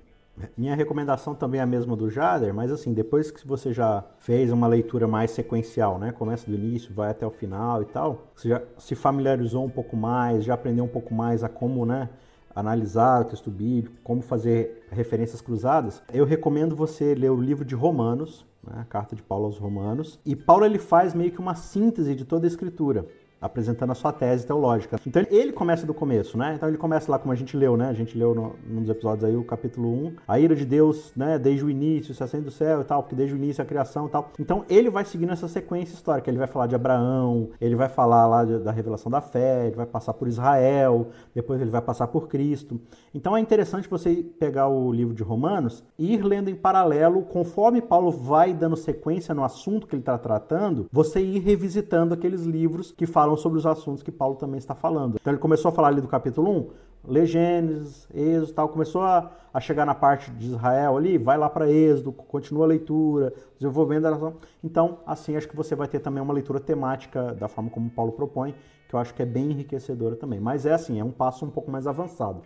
D: minha recomendação também é a mesma do Jader, mas assim, depois que você já fez uma leitura mais sequencial, né? Começa do início, vai até o final e tal, você já se familiarizou um pouco mais, já aprendeu um pouco mais a como, né? Analisar o texto bíblico, como fazer referências cruzadas, eu recomendo você ler o livro de Romanos, né? a carta de Paulo aos Romanos. E Paulo ele faz meio que uma síntese de toda a escritura apresentando a sua tese teológica. Então ele começa do começo, né? Então ele começa lá como a gente leu, né? A gente leu no, nos episódios aí o capítulo 1, a ira de Deus, né, desde o início, se acende do céu e tal, porque desde o início a criação e tal. Então ele vai seguindo essa sequência histórica, ele vai falar de Abraão, ele vai falar lá de, da revelação da fé, ele vai passar por Israel, depois ele vai passar por Cristo. Então é interessante você pegar o livro de Romanos e ir lendo em paralelo, conforme Paulo vai dando sequência no assunto que ele está tratando, você ir revisitando aqueles livros que falam sobre os assuntos que Paulo também está falando. Então ele começou a falar ali do capítulo 1, lê Gênesis, Êxodo tal, começou a, a chegar na parte de Israel ali, vai lá para Êxodo, continua a leitura, desenvolvendo a nação. Então, assim, acho que você vai ter também uma leitura temática da forma como Paulo propõe, que eu acho que é bem enriquecedora também. Mas é assim, é um passo um pouco mais avançado.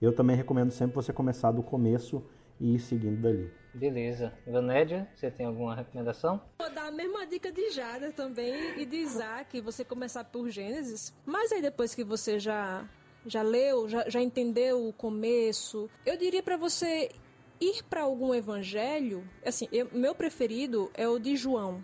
D: Eu também recomendo sempre você começar do começo e ir seguindo dali.
B: Beleza. Vanédia, você tem alguma recomendação?
E: Vou dar a mesma dica de Jada também e de Isaac, você começar por Gênesis. Mas aí depois que você já já leu, já, já entendeu o começo, eu diria para você ir para algum evangelho. Assim, eu, meu preferido é o de João.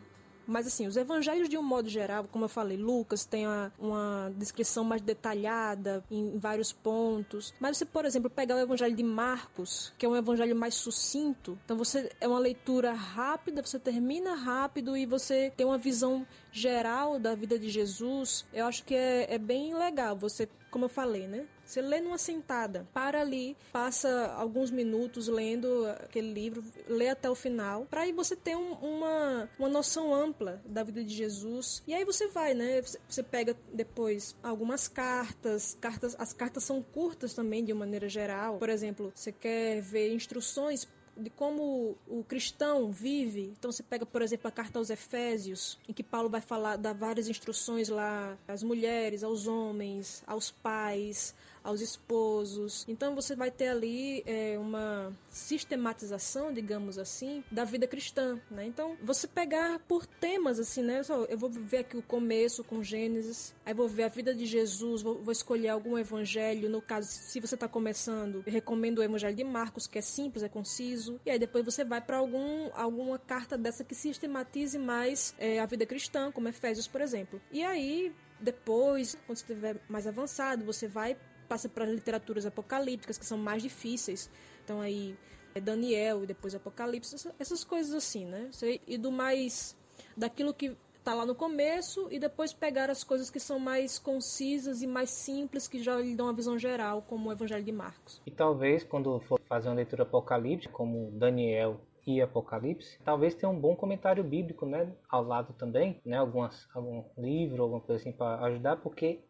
E: Mas assim, os evangelhos de um modo geral, como eu falei, Lucas tem uma, uma descrição mais detalhada em vários pontos. Mas você, por exemplo, pegar o evangelho de Marcos, que é um evangelho mais sucinto, então você é uma leitura rápida, você termina rápido e você tem uma visão geral da vida de Jesus. Eu acho que é, é bem legal você, como eu falei, né? Você lê numa sentada, para ali, passa alguns minutos lendo aquele livro, lê até o final, para aí você ter um, uma, uma noção ampla da vida de Jesus. E aí você vai, né? Você pega depois algumas cartas, cartas, as cartas são curtas também de maneira geral. Por exemplo, você quer ver instruções de como o cristão vive. Então você pega, por exemplo, a carta aos Efésios, em que Paulo vai falar, dar várias instruções lá às mulheres, aos homens, aos pais, aos esposos. Então você vai ter ali é, uma sistematização, digamos assim, da vida cristã, né? Então você pegar por temas assim, né? Eu vou ver aqui o começo com Gênesis, aí vou ver a vida de Jesus, vou, vou escolher algum evangelho. No caso, se você está começando, eu recomendo o Evangelho de Marcos, que é simples, é conciso. E aí depois você vai para algum alguma carta dessa que sistematize mais é, a vida cristã, como Efésios, por exemplo. E aí depois, quando você estiver mais avançado, você vai passa para literaturas apocalípticas que são mais difíceis. Então aí é Daniel e depois Apocalipse, essas coisas assim, né? E do mais daquilo que tá lá no começo e depois pegar as coisas que são mais concisas e mais simples que já lhe dão uma visão geral, como o Evangelho de Marcos.
B: E talvez quando for fazer uma leitura apocalíptica, como Daniel e Apocalipse, talvez tenha um bom comentário bíblico, né, ao lado também, né, algumas algum livro, alguma coisa assim para ajudar, porque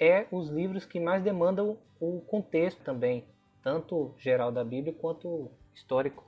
B: é os livros que mais demandam o contexto também, tanto geral da Bíblia quanto histórico.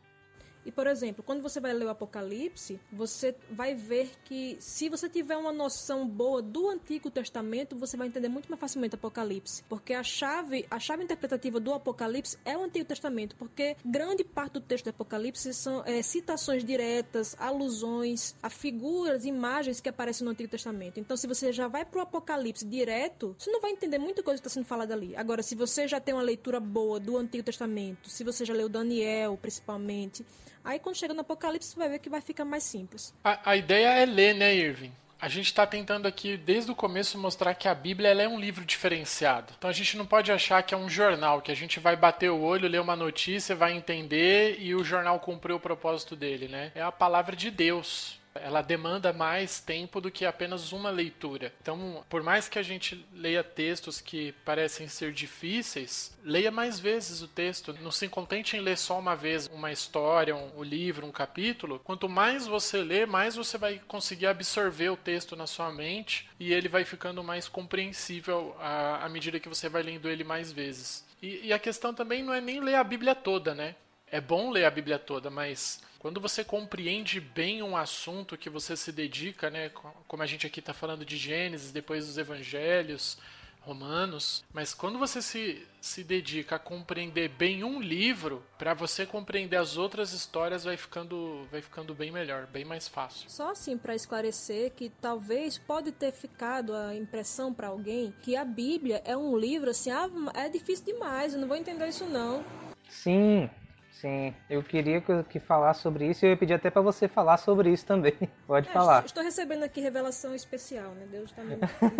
E: E, por exemplo, quando você vai ler o Apocalipse, você vai ver que se você tiver uma noção boa do Antigo Testamento, você vai entender muito mais facilmente o Apocalipse. Porque a chave, a chave interpretativa do Apocalipse é o Antigo Testamento, porque grande parte do texto do Apocalipse são é, citações diretas, alusões a figuras, imagens que aparecem no Antigo Testamento. Então, se você já vai para o Apocalipse direto, você não vai entender muita coisa que está sendo falada ali. Agora, se você já tem uma leitura boa do Antigo Testamento, se você já leu Daniel, principalmente, Aí quando chega no Apocalipse, você vai ver que vai ficar mais simples.
C: A, a ideia é ler, né, Irving? A gente está tentando aqui, desde o começo, mostrar que a Bíblia é um livro diferenciado. Então a gente não pode achar que é um jornal, que a gente vai bater o olho, ler uma notícia, vai entender e o jornal cumpriu o propósito dele, né? É a palavra de Deus ela demanda mais tempo do que apenas uma leitura. Então, por mais que a gente leia textos que parecem ser difíceis, leia mais vezes o texto. Não se contente em ler só uma vez uma história, um, livro, um capítulo. Quanto mais você lê, mais você vai conseguir absorver o texto na sua mente e ele vai ficando mais compreensível à, à medida que você vai lendo ele mais vezes. E, e a questão também não é nem ler a Bíblia toda, né? É bom ler a Bíblia toda, mas quando você compreende bem um assunto que você se dedica, né, como a gente aqui está falando de Gênesis, depois dos Evangelhos, Romanos, mas quando você se, se dedica a compreender bem um livro, para você compreender as outras histórias vai ficando, vai ficando bem melhor, bem mais fácil.
E: Só assim para esclarecer que talvez pode ter ficado a impressão para alguém que a Bíblia é um livro assim, ah, é difícil demais, eu não vou entender isso não.
B: Sim, Sim, eu queria que, que falasse sobre isso e eu ia pedir até para você falar sobre isso também. Pode é, falar.
E: Estou recebendo aqui revelação especial, né? Deus está me,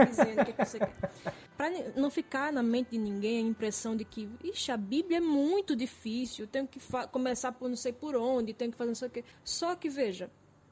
E: dizendo o que, que você quer. Para não ficar na mente de ninguém a impressão de que, ixi, a Bíblia é muito difícil, tenho que começar por não sei por onde, tenho que fazer não sei o quê. Só que, veja,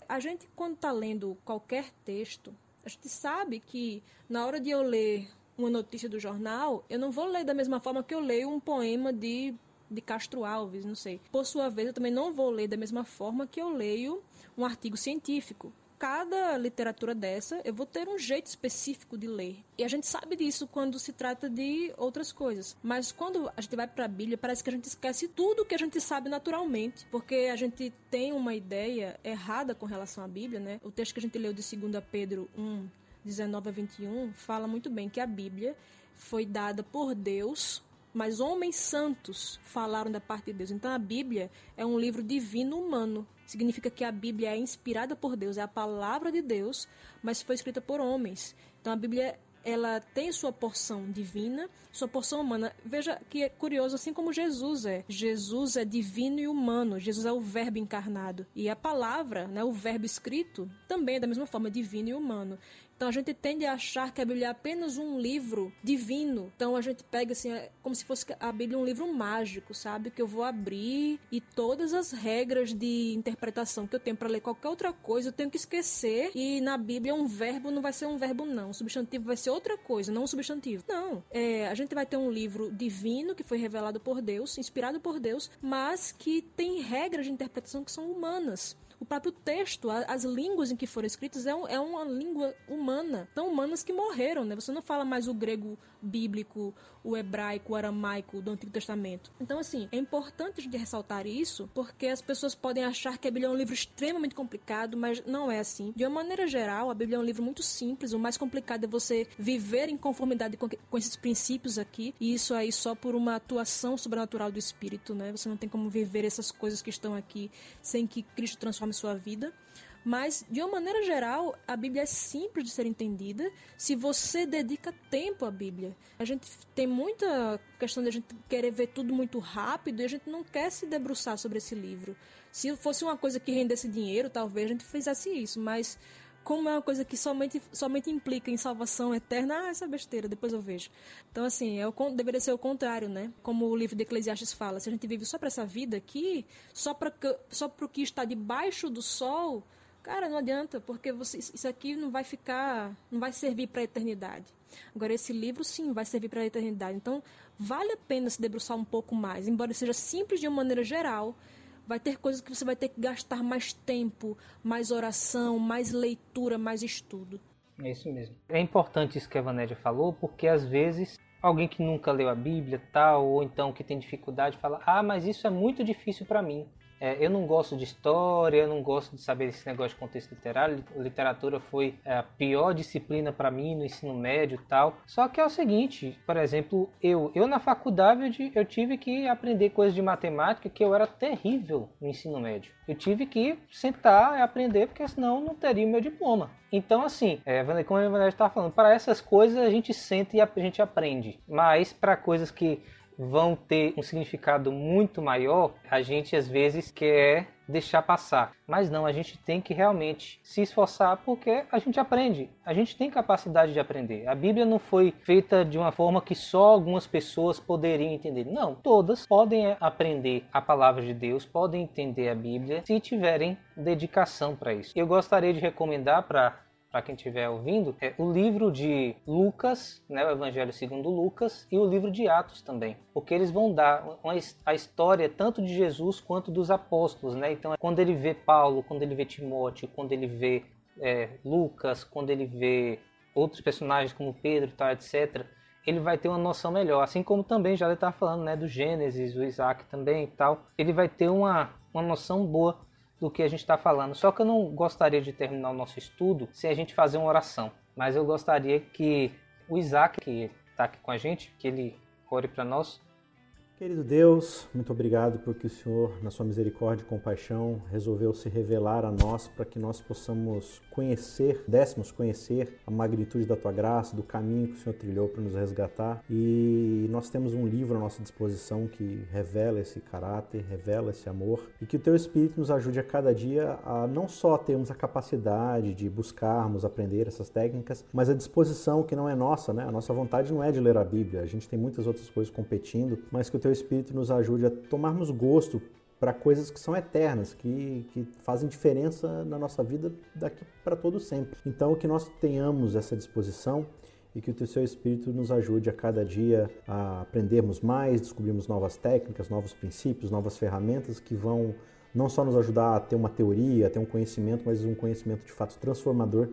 E: a gente quando está lendo qualquer texto, a gente sabe que na hora de eu ler uma notícia do jornal, eu não vou ler da mesma forma que eu leio um poema de de Castro Alves, não sei. Por sua vez, eu também não vou ler da mesma forma que eu leio um artigo científico. Cada literatura dessa, eu vou ter um jeito específico de ler. E a gente sabe disso quando se trata de outras coisas. Mas quando a gente vai para a Bíblia, parece que a gente esquece tudo que a gente sabe naturalmente, porque a gente tem uma ideia errada com relação à Bíblia, né? O texto que a gente leu de 2 Pedro 1, 19 a 21, fala muito bem que a Bíblia foi dada por Deus mas homens santos falaram da parte de Deus. Então a Bíblia é um livro divino humano. Significa que a Bíblia é inspirada por Deus, é a palavra de Deus, mas foi escrita por homens. Então a Bíblia ela tem sua porção divina, sua porção humana. Veja que é curioso, assim como Jesus é. Jesus é divino e humano. Jesus é o verbo encarnado. E a palavra, né, o verbo escrito, também é da mesma forma divino e humano. Então a gente tende a achar que a Bíblia é apenas um livro divino. Então a gente pega assim, é como se fosse a Bíblia um livro mágico, sabe? Que eu vou abrir e todas as regras de interpretação que eu tenho para ler qualquer outra coisa eu tenho que esquecer. E na Bíblia um verbo não vai ser um verbo, não. O substantivo vai ser outra coisa, não um substantivo. Não. É, a gente vai ter um livro divino que foi revelado por Deus, inspirado por Deus, mas que tem regras de interpretação que são humanas o próprio texto, as línguas em que foram escritas é, é uma língua humana, tão humanas que morreram, né? Você não fala mais o grego bíblico, o hebraico, o aramaico do Antigo Testamento. Então, assim, é importante de ressaltar isso, porque as pessoas podem achar que a Bíblia é um livro extremamente complicado, mas não é assim. De uma maneira geral, a Bíblia é um livro muito simples. O mais complicado é você viver em conformidade com, com esses princípios aqui, e isso aí só por uma atuação sobrenatural do Espírito, né? Você não tem como viver essas coisas que estão aqui sem que Cristo transforme sua vida. Mas, de uma maneira geral, a Bíblia é simples de ser entendida se você dedica tempo à Bíblia. A gente tem muita questão de a gente querer ver tudo muito rápido e a gente não quer se debruçar sobre esse livro. Se fosse uma coisa que rendesse dinheiro, talvez a gente fizesse isso, mas como é uma coisa que somente, somente implica em salvação eterna, ah, essa besteira, depois eu vejo. Então, assim, é o, deveria ser o contrário, né? Como o livro de Eclesiastes fala, se a gente vive só para essa vida aqui, só para só o que está debaixo do sol, cara, não adianta, porque você, isso aqui não vai ficar, não vai servir para a eternidade. Agora, esse livro, sim, vai servir para a eternidade. Então, vale a pena se debruçar um pouco mais, embora seja simples de uma maneira geral vai ter coisas que você vai ter que gastar mais tempo, mais oração, mais leitura, mais estudo.
B: É isso mesmo. É importante isso que a Vanédia falou, porque às vezes alguém que nunca leu a Bíblia, tal, ou então que tem dificuldade, fala: "Ah, mas isso é muito difícil para mim". É, eu não gosto de história, eu não gosto de saber esse negócio de contexto literário. Literatura foi é, a pior disciplina para mim no ensino médio e tal. Só que é o seguinte, por exemplo, eu, eu na faculdade eu tive que aprender coisas de matemática que eu era terrível no ensino médio. Eu tive que sentar e aprender, porque senão não teria meu diploma. Então, assim, é, como a Vanessa estava falando, para essas coisas a gente senta e a gente aprende. Mas para coisas que vão ter um significado muito maior, a gente às vezes quer deixar passar. Mas não, a gente tem que realmente se esforçar porque a gente aprende. A gente tem capacidade de aprender. A Bíblia não foi feita de uma forma que só algumas pessoas poderiam entender. Não, todas podem aprender a palavra de Deus, podem entender a Bíblia se tiverem dedicação para isso. Eu gostaria de recomendar para para quem estiver ouvindo, é o livro de Lucas, né, o Evangelho segundo Lucas, e o livro de Atos também, porque eles vão dar uma, a história tanto de Jesus quanto dos apóstolos, né? Então, quando ele vê Paulo, quando ele vê Timóteo, quando ele vê é, Lucas, quando ele vê outros personagens como Pedro, tal, etc., ele vai ter uma noção melhor, assim como também já estava falando, né, do Gênesis, do Isaac também e tal, ele vai ter uma, uma noção boa do que a gente está falando. Só que eu não gostaria de terminar o nosso estudo sem a gente fazer uma oração. Mas eu gostaria que o Isaac, que está aqui com a gente, que ele ore para nós
D: Querido Deus, muito obrigado porque o Senhor, na sua misericórdia e compaixão, resolveu se revelar a nós para que nós possamos conhecer, dessemos conhecer a magnitude da tua graça, do caminho que o Senhor trilhou para nos resgatar. E nós temos um livro à nossa disposição que revela esse caráter, revela esse amor e que o teu Espírito nos ajude a cada dia a não só termos a capacidade de buscarmos aprender essas técnicas, mas a disposição que não é nossa, né? A nossa vontade não é de ler a Bíblia, a gente tem muitas outras coisas competindo, mas que o teu teu Espírito nos ajude a tomarmos gosto para coisas que são eternas, que, que fazem diferença na nossa vida daqui para todo sempre. Então, que nós tenhamos essa disposição e que o teu seu Espírito nos ajude a cada dia a aprendermos mais, descobrirmos novas técnicas, novos princípios, novas ferramentas que vão não só nos ajudar a ter uma teoria, a ter um conhecimento, mas um conhecimento de fato transformador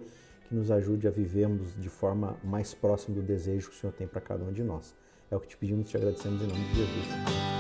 D: que nos ajude a vivermos de forma mais próxima do desejo que o Senhor tem para cada um de nós. É o que te pedimos e te agradecemos em nome de Jesus.